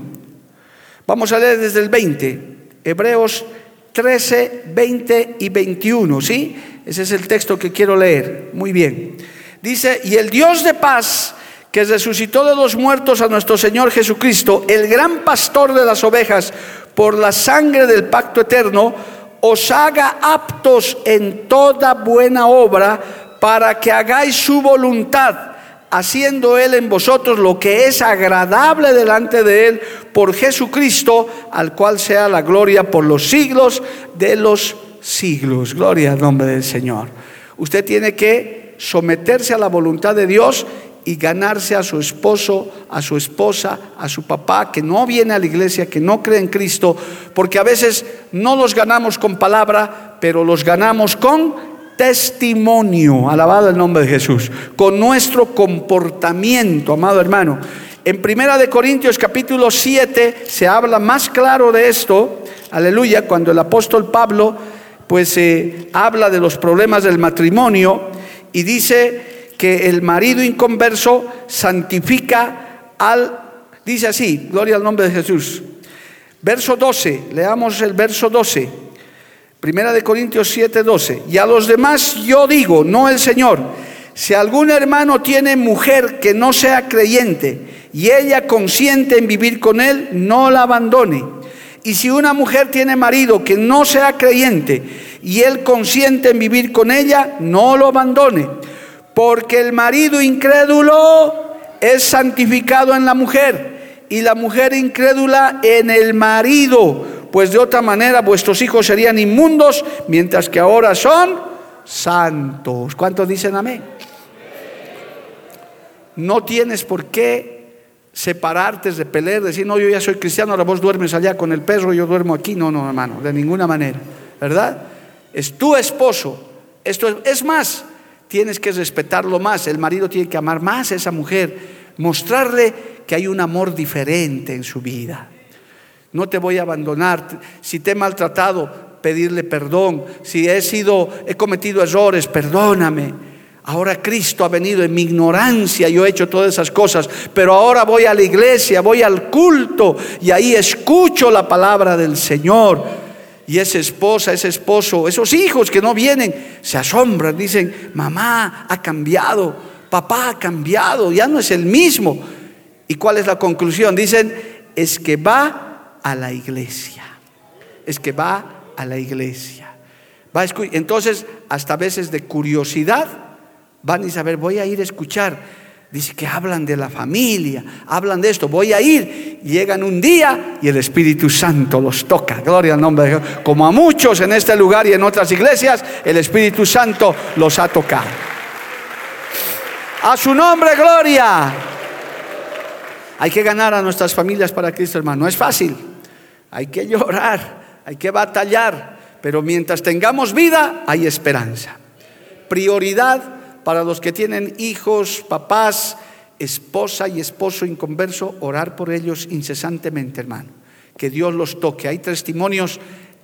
Vamos a leer desde el 20, Hebreos 13, 20 y 21, ¿sí? Ese es el texto que quiero leer. Muy bien. Dice, y el Dios de paz, que resucitó de los muertos a nuestro Señor Jesucristo, el gran pastor de las ovejas, por la sangre del pacto eterno, os haga aptos en toda buena obra para que hagáis su voluntad haciendo Él en vosotros lo que es agradable delante de Él por Jesucristo, al cual sea la gloria por los siglos de los siglos. Gloria al nombre del Señor. Usted tiene que someterse a la voluntad de Dios y ganarse a su esposo, a su esposa, a su papá, que no viene a la iglesia, que no cree en Cristo, porque a veces no los ganamos con palabra, pero los ganamos con testimonio, alabado el nombre de Jesús, con nuestro comportamiento, amado hermano. En Primera de Corintios capítulo 7 se habla más claro de esto, aleluya, cuando el apóstol Pablo pues eh, habla de los problemas del matrimonio y dice que el marido inconverso santifica al, dice así, gloria al nombre de Jesús. Verso 12, leamos el verso 12. Primera de Corintios 7, 12. Y a los demás yo digo, no el Señor, si algún hermano tiene mujer que no sea creyente y ella consiente en vivir con él, no la abandone. Y si una mujer tiene marido que no sea creyente y él consiente en vivir con ella, no lo abandone. Porque el marido incrédulo es santificado en la mujer y la mujer incrédula en el marido pues de otra manera vuestros hijos serían inmundos, mientras que ahora son santos. ¿Cuántos dicen amén? No tienes por qué separarte, de pelear, decir, no, yo ya soy cristiano, ahora vos duermes allá con el perro, yo duermo aquí. No, no, hermano, de ninguna manera, ¿verdad? Es tu esposo. Esto es, es más, tienes que respetarlo más. El marido tiene que amar más a esa mujer, mostrarle que hay un amor diferente en su vida no te voy a abandonar. Si te he maltratado, pedirle perdón. Si he sido, he cometido errores, perdóname. Ahora Cristo ha venido en mi ignorancia, yo he hecho todas esas cosas, pero ahora voy a la iglesia, voy al culto y ahí escucho la palabra del Señor. Y esa esposa, ese esposo, esos hijos que no vienen, se asombran, dicen, mamá ha cambiado, papá ha cambiado, ya no es el mismo. ¿Y cuál es la conclusión? Dicen, es que va a la iglesia. Es que va a la iglesia. Va Entonces, hasta veces de curiosidad, van a saber, voy a ir a escuchar. Dice que hablan de la familia, hablan de esto, voy a ir. Llegan un día y el Espíritu Santo los toca. Gloria al nombre de Dios. Como a muchos en este lugar y en otras iglesias, el Espíritu Santo los ha tocado. A su nombre, gloria. Hay que ganar a nuestras familias para Cristo, hermano. No es fácil. Hay que llorar, hay que batallar, pero mientras tengamos vida hay esperanza. Prioridad para los que tienen hijos, papás, esposa y esposo inconverso, orar por ellos incesantemente, hermano. Que Dios los toque. Hay testimonios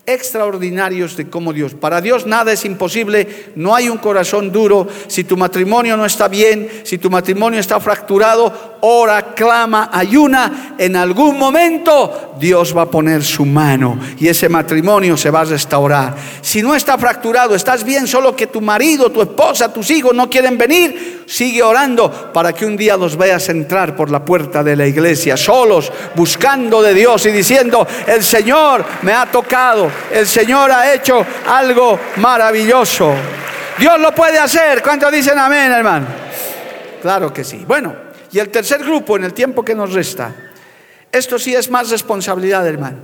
extraordinarios de cómo Dios. Para Dios nada es imposible, no hay un corazón duro. Si tu matrimonio no está bien, si tu matrimonio está fracturado, ora, clama, ayuna. En algún momento Dios va a poner su mano y ese matrimonio se va a restaurar. Si no está fracturado, estás bien, solo que tu marido, tu esposa, tus hijos no quieren venir, sigue orando para que un día los veas entrar por la puerta de la iglesia, solos, buscando de Dios y diciendo, el Señor me ha tocado el Señor ha hecho algo maravilloso. Dios lo puede hacer. ¿Cuántos dicen amén, hermano? Claro que sí. Bueno, Y el tercer grupo, en el tiempo que nos resta, esto sí es más responsabilidad, hermano.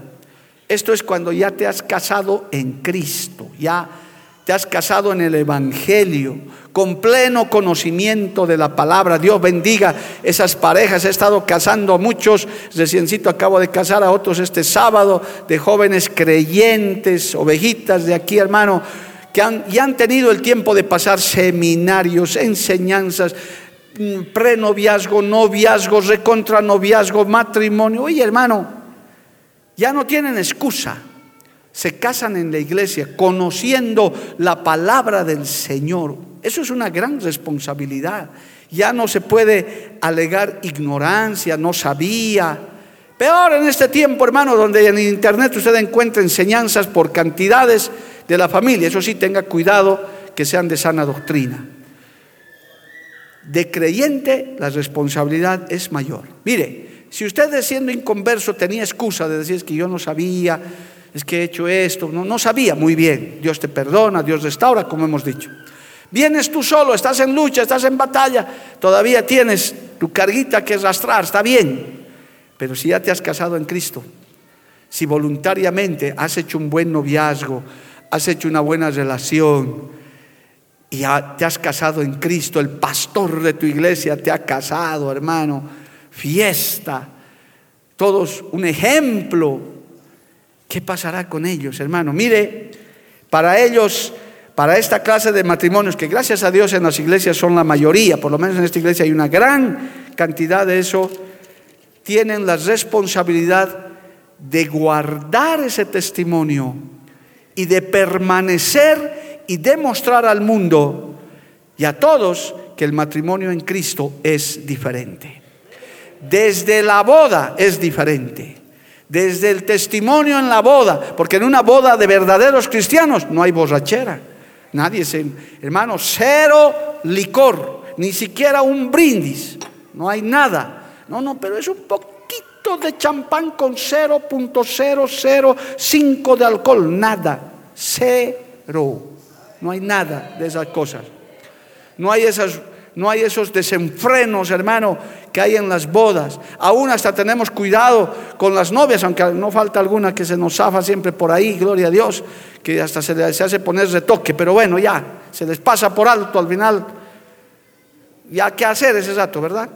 Esto es cuando ya te has casado en Cristo, ya te has casado en el Evangelio, con pleno conocimiento de la palabra. Dios bendiga esas parejas. He estado casando a muchos, reciencito acabo de casar a otros este sábado, de jóvenes creyentes, ovejitas de aquí, hermano, que han, ya han tenido el tiempo de pasar seminarios, enseñanzas, mm, prenoviazgo, noviazgo, recontra noviazgo, matrimonio. Oye, hermano, ya no tienen excusa se casan en la iglesia conociendo la palabra del Señor. Eso es una gran responsabilidad. Ya no se puede alegar ignorancia, no sabía. Peor en este tiempo, hermano, donde en internet usted encuentra enseñanzas por cantidades de la familia. Eso sí, tenga cuidado que sean de sana doctrina. De creyente, la responsabilidad es mayor. Mire, si usted siendo inconverso tenía excusa de decir que yo no sabía, es que he hecho esto, no, no sabía muy bien. Dios te perdona, Dios restaura, como hemos dicho. Vienes tú solo, estás en lucha, estás en batalla, todavía tienes tu carguita que arrastrar, está bien. Pero si ya te has casado en Cristo, si voluntariamente has hecho un buen noviazgo, has hecho una buena relación y te has casado en Cristo, el pastor de tu iglesia te ha casado, hermano, fiesta, todos un ejemplo ¿Qué pasará con ellos, hermano? Mire, para ellos, para esta clase de matrimonios, que gracias a Dios en las iglesias son la mayoría, por lo menos en esta iglesia hay una gran cantidad de eso, tienen la responsabilidad de guardar ese testimonio y de permanecer y demostrar al mundo y a todos que el matrimonio en Cristo es diferente. Desde la boda es diferente desde el testimonio en la boda, porque en una boda de verdaderos cristianos no hay borrachera. Nadie se, hermano, cero licor, ni siquiera un brindis, no hay nada. No, no, pero es un poquito de champán con 0.005 de alcohol, nada, cero. No hay nada de esas cosas. No hay esas no hay esos desenfrenos, hermano, que hay en las bodas. Aún hasta tenemos cuidado con las novias, aunque no falta alguna que se nos zafa siempre por ahí, gloria a Dios, que hasta se les hace poner retoque, pero bueno, ya, se les pasa por alto al final. Ya, ¿qué hacer ese rato, verdad?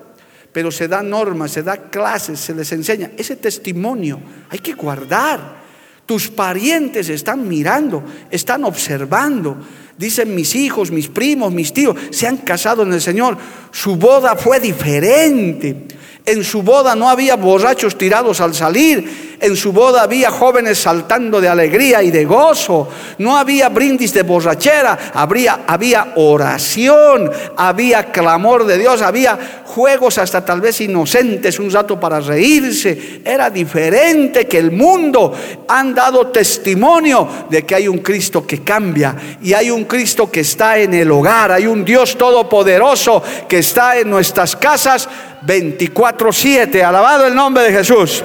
Pero se da normas, se da clases, se les enseña. Ese testimonio hay que guardar. Tus parientes están mirando, están observando. Dicen mis hijos, mis primos, mis tíos, se han casado en el Señor. Su boda fue diferente. En su boda no había borrachos tirados al salir. En su boda había jóvenes saltando de alegría y de gozo. No había brindis de borrachera. Habría, había oración. Había clamor de Dios. Había juegos hasta tal vez inocentes, un rato para reírse. Era diferente que el mundo. Han dado testimonio de que hay un Cristo que cambia. Y hay un Cristo que está en el hogar. Hay un Dios todopoderoso que está en nuestras casas 24-7. Alabado el nombre de Jesús.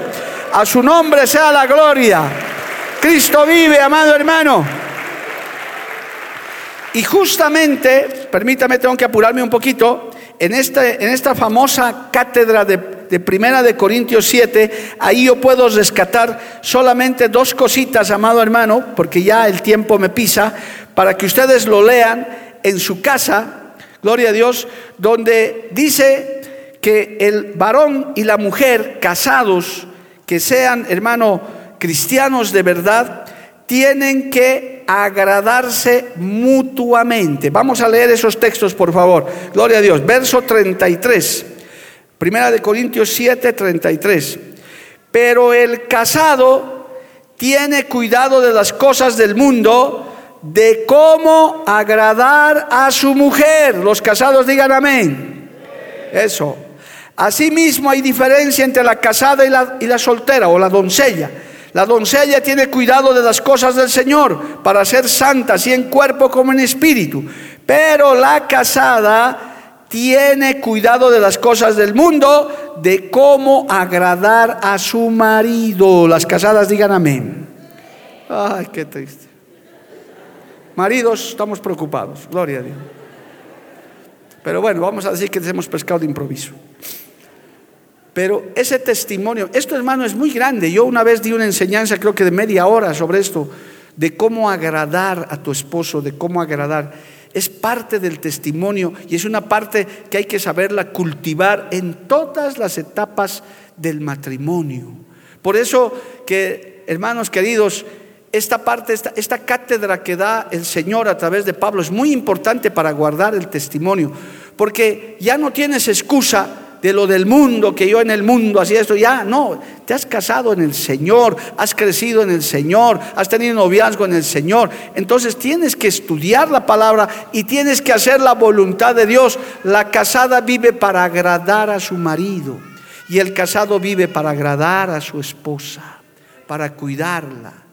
A su nombre sea la gloria. Cristo vive, amado hermano. Y justamente, permítame, tengo que apurarme un poquito, en esta, en esta famosa cátedra de, de, Primera de Corintios 7, ahí yo puedo rescatar solamente dos cositas, amado hermano, porque ya el tiempo me pisa, para que ustedes lo lean en su casa, gloria a Dios, donde dice que el varón y la mujer casados, que sean, hermano, cristianos de verdad, tienen que agradarse mutuamente. Vamos a leer esos textos, por favor. Gloria a Dios. Verso 33. Primera de Corintios 7, 33. Pero el casado tiene cuidado de las cosas del mundo, de cómo agradar a su mujer. Los casados digan amén. Eso. Asimismo hay diferencia entre la casada y la, soltera o la doncella. La doncella tiene cuidado de las cosas del Señor para ser santa, así en cuerpo como en espíritu. Pero la casada tiene cuidado de las cosas del mundo, de cómo agradar a su marido. Las casadas digan amén. Ay, qué triste. Maridos, estamos preocupados. Gloria a Dios. Pero bueno, vamos a decir que les hemos pescado de improviso. Pero ese testimonio, esto hermano es muy grande. Yo una vez di una enseñanza, creo que de media hora sobre esto, de cómo agradar a tu esposo, de cómo agradar. Es parte del testimonio y es una parte que hay que saberla cultivar en todas las etapas del matrimonio. Por eso que, hermanos queridos, esta parte, esta, esta, cátedra que da el Señor a través de Pablo es muy importante para guardar el testimonio, porque ya no tienes excusa de lo del mundo, que yo en el mundo hacía esto, ya no, te has casado en el Señor, has crecido en el Señor, has tenido noviazgo en el Señor. Entonces tienes que estudiar la palabra y tienes que hacer la voluntad de Dios. La casada vive para agradar a su marido y el casado vive para agradar a su esposa, para cuidarla.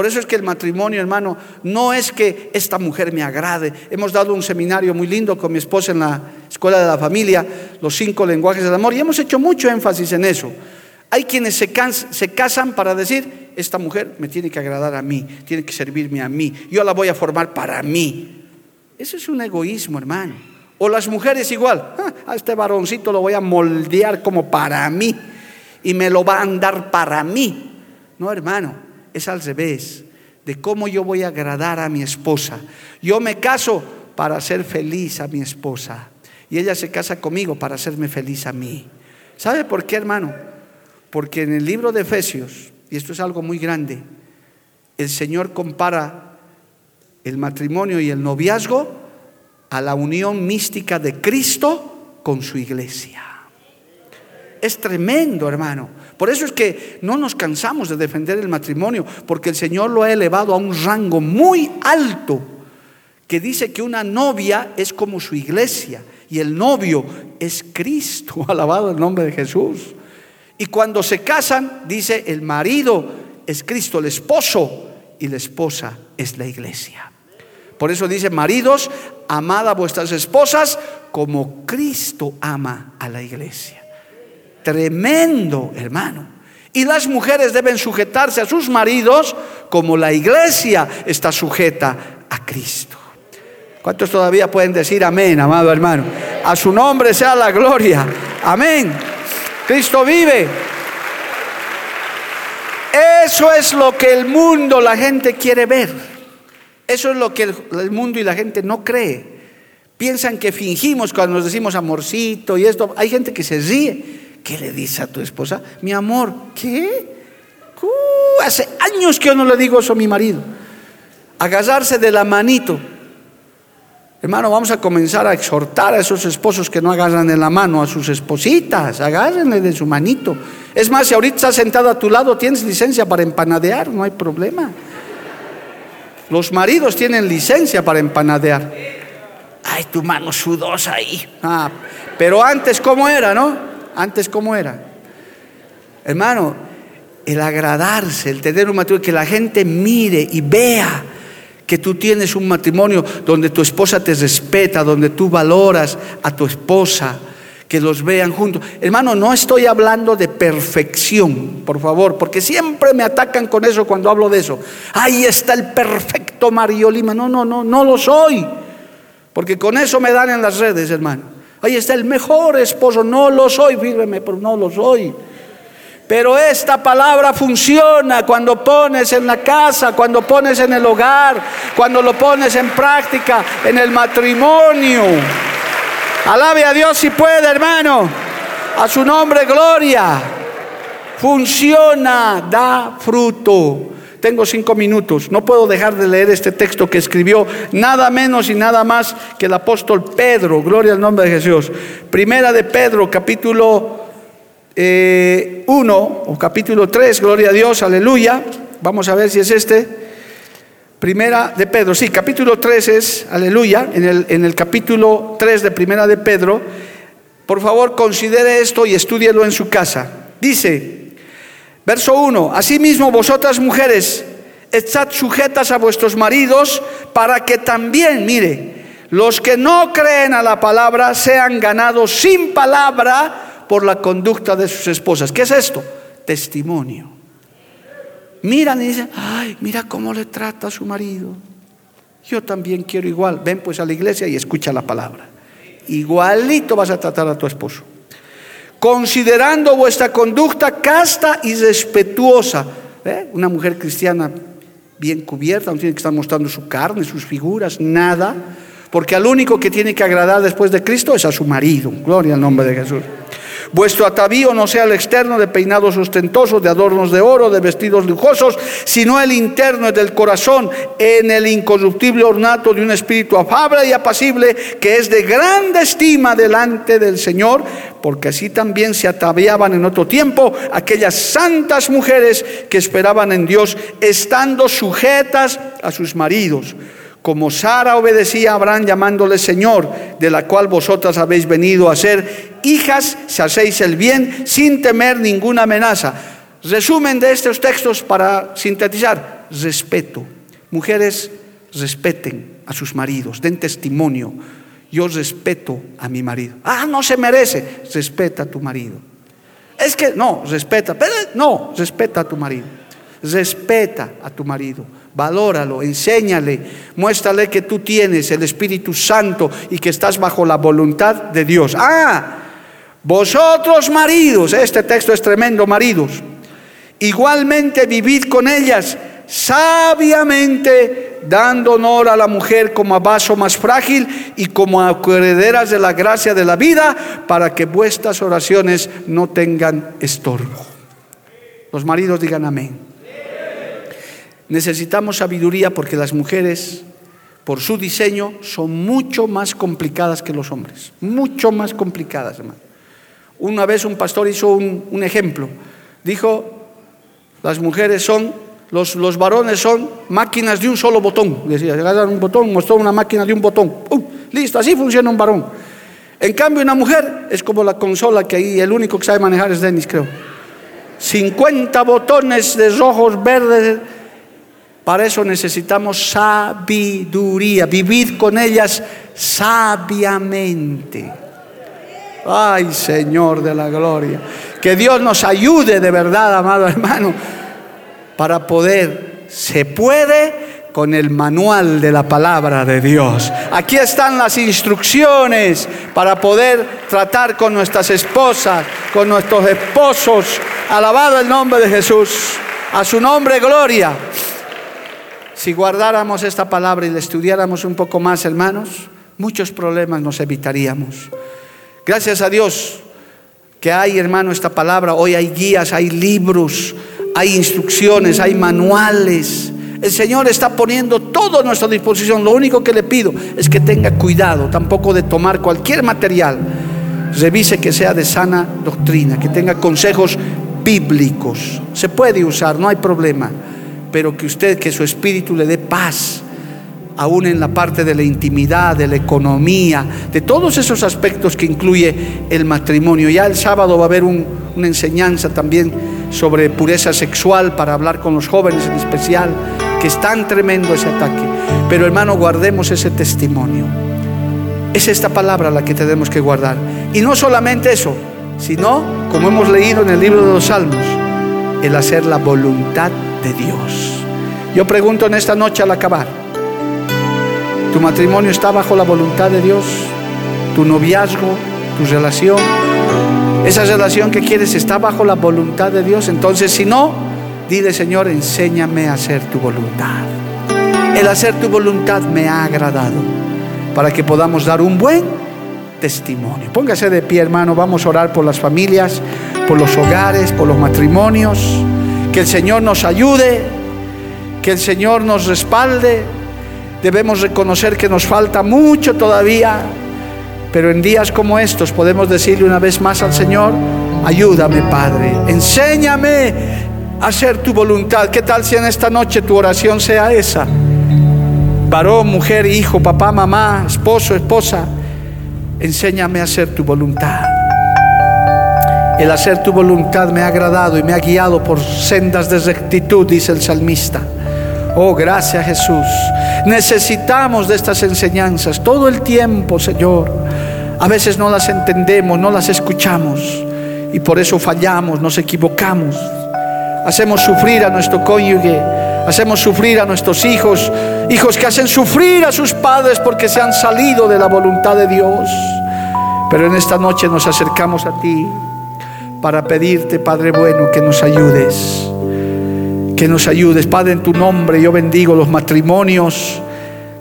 Por eso es que el matrimonio, hermano, no es que esta mujer me agrade. Hemos dado un seminario muy lindo con mi esposa en la Escuela de la Familia, los cinco lenguajes del amor, y hemos hecho mucho énfasis en eso. Hay quienes se, casan para decir, esta mujer me tiene que agradar a mí, tiene que servirme a mí, yo la voy a formar para mí. Eso es un egoísmo, hermano. O las mujeres igual, ah, a este varoncito lo voy a moldear como para mí y me lo va a andar para mí. No, hermano, es al revés, de cómo yo voy a agradar a mi esposa. Yo me caso para hacer feliz a mi esposa y ella se casa conmigo para hacerme feliz a mí. ¿Sabe por qué, hermano? Porque en el libro de Efesios, y esto es algo muy grande, el Señor compara el matrimonio y el noviazgo a la unión mística de Cristo con su iglesia. Es tremendo, hermano. Por eso es que no nos cansamos de defender el matrimonio, porque el Señor lo ha elevado a un rango muy alto, que dice que una novia es como su iglesia y el novio es Cristo, [LAUGHS] alabado el nombre de Jesús. Y cuando se casan, dice, el marido es Cristo, el esposo, y la esposa es la iglesia. Por eso dice, maridos, amad a vuestras esposas como Cristo ama a la iglesia. Tremendo, hermano. Y las mujeres deben sujetarse a sus maridos como la iglesia está sujeta a Cristo. ¿Cuántos todavía pueden decir amén, amado hermano? A su nombre sea la gloria. Amén. Cristo vive. Eso es lo que el mundo, la gente quiere ver. Eso es lo que el, mundo y la gente no cree. Piensan que fingimos cuando nos decimos amorcito y esto. Hay gente que se ríe. ¿Qué le dice a tu esposa? Mi amor, ¿qué? Uh, hace años que yo no le digo eso a mi marido. Agarrarse de la manito. Hermano, vamos a comenzar a exhortar a esos esposos que no agarran de la mano a sus espositas, agárrenle de su manito. Es más, si ahorita estás sentado a tu lado, tienes licencia para empanadear, no hay problema. Los maridos tienen licencia para empanadear. Ay, tu mano sudosa ahí. Ah, pero antes, ¿cómo era, no? Antes, ¿cómo era? Hermano, el agradarse, el tener un matrimonio, que la gente mire y vea que tú tienes un matrimonio donde tu esposa te respeta, donde tú valoras a tu esposa, que los vean juntos. Hermano, no estoy hablando de perfección, por favor, porque siempre me atacan con eso cuando hablo de eso. Ahí está el perfecto Mario Lima. No, no, no, no lo soy. Porque con eso me dan en las redes, hermano. Ahí está el mejor esposo. No lo soy, fíjeme, pero no lo soy. Pero esta palabra funciona cuando pones en la casa, cuando pones en el hogar, cuando lo pones en práctica en el matrimonio. Alabe a Dios si puede, hermano. A su nombre, gloria. Funciona, da fruto. Tengo cinco minutos. No puedo dejar de leer este texto que escribió nada menos y nada más que el apóstol Pedro. Gloria al nombre de Jesús. Primera de Pedro, capítulo 1 eh, o capítulo 3. Gloria a Dios, aleluya. Vamos a ver si es este. Primera de Pedro, sí, capítulo 3 es, aleluya, en el, en el capítulo 3 de Primera de Pedro. Por favor, considere esto y estúdielo en su casa. Dice, Verso 1, asimismo vosotras mujeres, estad sujetas a vuestros maridos para que también, mire, los que no creen a la palabra sean ganados sin palabra por la conducta de sus esposas. ¿Qué es esto? Testimonio. Miran y dicen, ay, mira cómo le trata a su marido. Yo también quiero igual. Ven pues a la iglesia y escucha la palabra. Igualito vas a tratar a tu esposo. Considerando vuestra conducta casta y respetuosa. ¿Eh? Una mujer cristiana bien cubierta, no tiene que estar mostrando su carne, sus figuras, nada, porque al único que tiene que agradar después de Cristo es a su marido. Gloria al nombre de Jesús. Vuestro atavío no sea el externo de peinados ostentosos, de adornos de oro, de vestidos lujosos, sino el interno del corazón, en el incorruptible ornato de un espíritu afable y apacible, que es de grande estima delante del Señor, porque así también se ataviaban en otro tiempo aquellas santas mujeres que esperaban en Dios, estando sujetas a sus maridos como Sara obedecía a Abraham llamándole Señor, de la cual vosotras habéis venido a ser hijas, si hacéis el bien sin temer ninguna amenaza. Resumen de estos textos para sintetizar, respeto. Mujeres, respeten a sus maridos, den testimonio. Yo respeto a mi marido. Ah, no se merece. Respeta a tu marido. Es que no, respeta, pero no, respeta a tu marido. Respeta a tu marido valóralo, enséñale, muéstrale que tú tienes el Espíritu Santo y que estás bajo la voluntad de Dios. Ah, vosotros maridos, este texto es tremendo, maridos, igualmente vivid con ellas sabiamente, dando honor a la mujer como a vaso más frágil y como a herederas de la gracia de la vida, para que vuestras oraciones no tengan estorbo. Los maridos digan amén. Necesitamos sabiduría porque las mujeres, por su diseño, son mucho más complicadas que los hombres. Mucho más complicadas, hermano. Una vez un pastor hizo un, ejemplo. Dijo, las mujeres son, los, los, varones son máquinas de un solo botón. Decía, agarran un botón, mostró una máquina de un botón. Listo, así funciona un varón. En cambio, una mujer es como la consola que ahí el único que sabe manejar es Dennis, creo. 50 botones de rojos, verdes para eso necesitamos sabiduría, vivir con ellas sabiamente. Ay, Señor de la gloria. Que Dios nos ayude de verdad, amado hermano, para poder, se puede con el manual de la palabra de Dios. Aquí están las instrucciones para poder tratar con nuestras esposas, con nuestros esposos. Alabado el nombre de Jesús. A su nombre, gloria. Si guardáramos esta palabra y la estudiáramos un poco más, hermanos, muchos problemas nos evitaríamos. Gracias a Dios que hay, hermano, esta palabra. Hoy hay guías, hay libros, hay instrucciones, hay manuales. El Señor está poniendo todo a nuestra disposición. Lo único que le pido es que tenga cuidado, tampoco de tomar cualquier material. Revise que sea de sana doctrina, que tenga consejos bíblicos. Se puede usar, no hay problema pero que usted, que su espíritu le dé paz, aún en la parte de la intimidad, de la economía, de todos esos aspectos que incluye el matrimonio. Ya el sábado va a haber una enseñanza también sobre pureza sexual para hablar con los jóvenes en especial, que es tan tremendo ese ataque. Pero hermano, guardemos ese testimonio. Es esta palabra la que tenemos que guardar. Y no solamente eso, sino, como hemos leído en el libro de los Salmos, el hacer la voluntad Dios. Yo pregunto en esta noche al acabar, ¿tu matrimonio está bajo la voluntad de Dios? ¿Tu noviazgo, tu relación, esa relación que quieres está bajo la voluntad de Dios? Entonces, si no, dile Señor, enséñame a hacer tu voluntad. El hacer tu voluntad me ha agradado para que podamos dar un buen testimonio. Póngase de pie, hermano, vamos a orar por las familias, por los hogares, por los matrimonios. Que el Señor nos ayude, que el Señor nos respalde. Debemos reconocer que nos falta mucho todavía, pero en días como estos podemos decirle una vez más al Señor, ayúdame Padre, enséñame a hacer tu voluntad. ¿Qué tal si en esta noche tu oración sea esa? Varón, mujer, hijo, papá, mamá, esposo, esposa, enséñame a hacer tu voluntad. El hacer tu voluntad me ha agradado y me ha guiado por sendas de rectitud, dice el salmista. Oh, gracias Jesús. Necesitamos de estas enseñanzas todo el tiempo, Señor. A veces no las entendemos, no las escuchamos y por eso fallamos, nos equivocamos. Hacemos sufrir a nuestro cónyuge, hacemos sufrir a nuestros hijos, hijos que hacen sufrir a sus padres porque se han salido de la voluntad de Dios. Pero en esta noche nos acercamos a ti para pedirte, Padre bueno, que nos ayudes. Que nos ayudes, Padre, en tu nombre. Yo bendigo los matrimonios,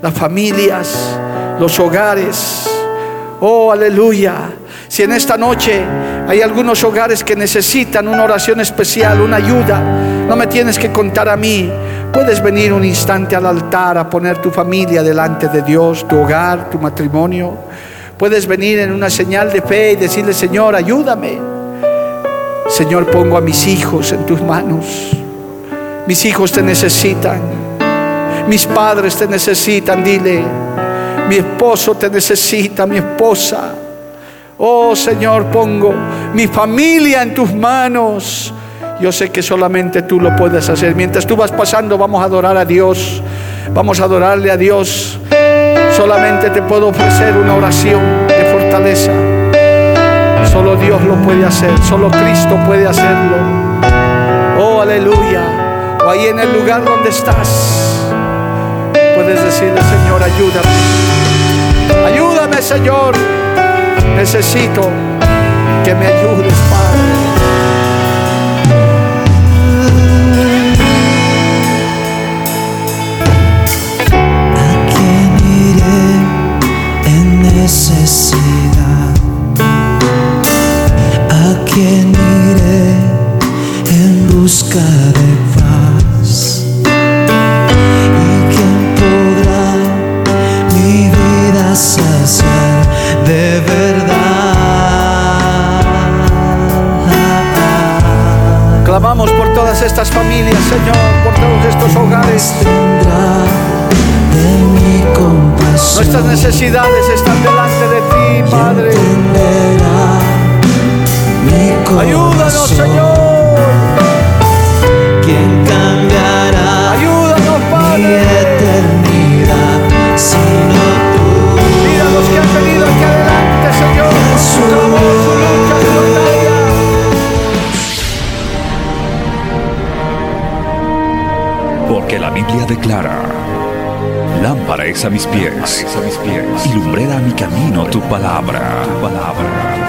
las familias, los hogares. Oh, aleluya. Si en esta noche hay algunos hogares que necesitan una oración especial, una ayuda, no me tienes que contar a mí. Puedes venir un instante al altar a poner tu familia delante de Dios, tu hogar, tu matrimonio. Puedes venir en una señal de fe y decirle, Señor, ayúdame. Señor, pongo a mis hijos en tus manos. Mis hijos te necesitan. Mis padres te necesitan, dile. Mi esposo te necesita, mi esposa. Oh Señor, pongo mi familia en tus manos. Yo sé que solamente tú lo puedes hacer. Mientras tú vas pasando, vamos a adorar a Dios. Vamos a adorarle a Dios. Solamente te puedo ofrecer una oración de fortaleza. Solo Dios lo puede hacer. Solo Cristo puede hacerlo. Oh, aleluya. O ahí en el lugar donde estás. Puedes decirle, Señor, ayúdame. Ayúdame, Señor. Necesito que me ayudes, Padre. ¿A quién iré en necesidad? ¿A quién iré en busca de paz? ¿Y quién podrá mi vida saciar de verdad? Clamamos por todas estas familias, Señor, por todos estos hogares. Tendrá de mi compasión. Nuestras necesidades están delante de ti, Padre. Mi. Ayúdanos, Señor. ¿Quién cambiará Ayúdanos, mi Padre. eternidad sino tú? Mira los que han venido aquí adelante, Señor. Su clamor, su lucha, su batalla. Porque la Biblia declara, lámpara es a mis pies, a mis pies, y lumbrera a mi camino tu palabra, tu palabra.